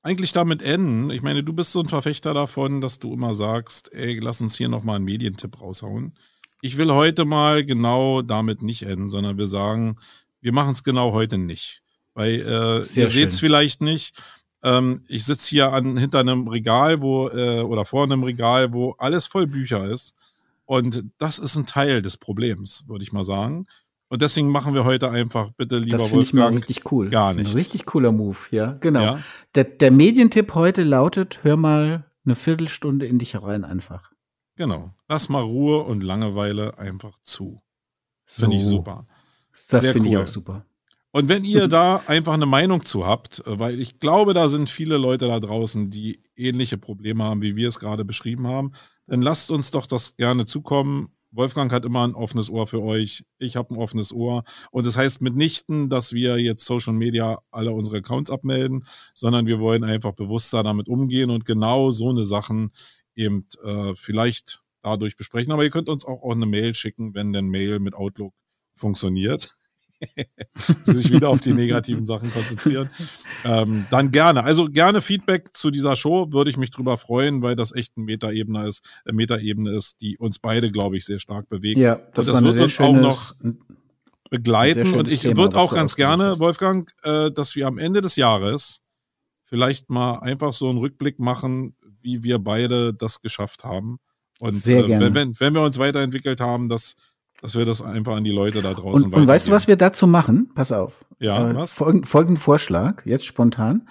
eigentlich damit enden. Ich meine, du bist so ein Verfechter davon, dass du immer sagst, ey, lass uns hier nochmal einen Medientipp raushauen. Ich will heute mal genau damit nicht enden, sondern wir sagen, wir machen es genau heute nicht. Weil äh, ihr seht es vielleicht nicht, ähm, ich sitze hier an, hinter einem Regal, wo, äh, oder vor einem Regal, wo alles voll Bücher ist. Und das ist ein Teil des Problems, würde ich mal sagen. Und deswegen machen wir heute einfach, bitte, lieber das Wolfgang, ich mal richtig cool. gar nichts. Ein richtig cooler Move, ja, genau. Ja? Der, der Medientipp heute lautet, hör mal eine Viertelstunde in dich rein einfach. Genau. Lass mal Ruhe und Langeweile einfach zu. So. Finde ich super. Das finde cool. ich auch super. Und wenn ihr da einfach eine Meinung zu habt, äh, weil ich glaube, da sind viele Leute da draußen, die ähnliche Probleme haben, wie wir es gerade beschrieben haben, dann lasst uns doch das gerne zukommen. Wolfgang hat immer ein offenes Ohr für euch. Ich habe ein offenes Ohr. Und das heißt mitnichten, dass wir jetzt Social Media alle unsere Accounts abmelden, sondern wir wollen einfach bewusster damit umgehen und genau so eine Sachen eben äh, vielleicht dadurch besprechen. Aber ihr könnt uns auch, auch eine Mail schicken, wenn denn Mail mit Outlook funktioniert. sich wieder auf die negativen Sachen konzentrieren. Ähm, dann gerne. Also gerne Feedback zu dieser Show, würde ich mich drüber freuen, weil das echt eine Metaebene ist, eine Metaebene ist, die uns beide, glaube ich, sehr stark bewegt. Ja, das, Und das wird uns schönes, auch noch begleiten. Und ich würde auch ganz gerne. Wolfgang, äh, dass wir am Ende des Jahres vielleicht mal einfach so einen Rückblick machen, wie wir beide das geschafft haben. Und Sehr äh, wenn, wenn, wenn wir uns weiterentwickelt haben, dass, dass wir das einfach an die Leute da draußen Und, und weißt du, was wir dazu machen? Pass auf. Ja, Äh, was? Folgend, folgenden Vorschlag, jetzt spontan.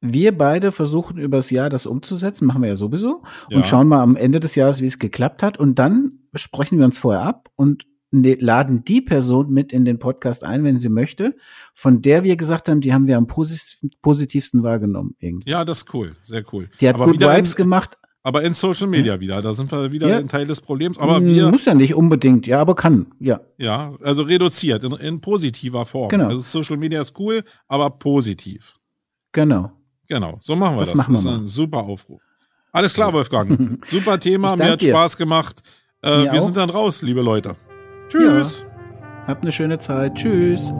Wir beide versuchen übers Jahr das umzusetzen, machen wir ja sowieso, Ja. und schauen mal am Ende des Jahres, wie es geklappt hat. Und dann sprechen wir uns vorher ab und ne, laden die Person mit in den Podcast ein, wenn sie möchte, von der wir gesagt haben, die haben wir am positivsten wahrgenommen. Irgendwie. Ja, das ist cool, sehr cool. Die hat aber wieder Vibes gemacht. Aber in Social Media wieder, da sind wir wieder Ja. ein Teil des Problems. Aber wir, Muss ja nicht unbedingt, ja, aber kann, ja. ja, also reduziert, in, in positiver Form. Genau. Also Social Media ist cool, aber positiv. Genau. Genau, so machen wir Das das. machen wir das ist ein super Aufruf. Alles klar, Wolfgang. Super Thema, mir hat dir. Spaß gemacht. Äh, wir auch. sind dann raus, liebe Leute. Tschüss. Habt eine schöne Zeit. Tschüss.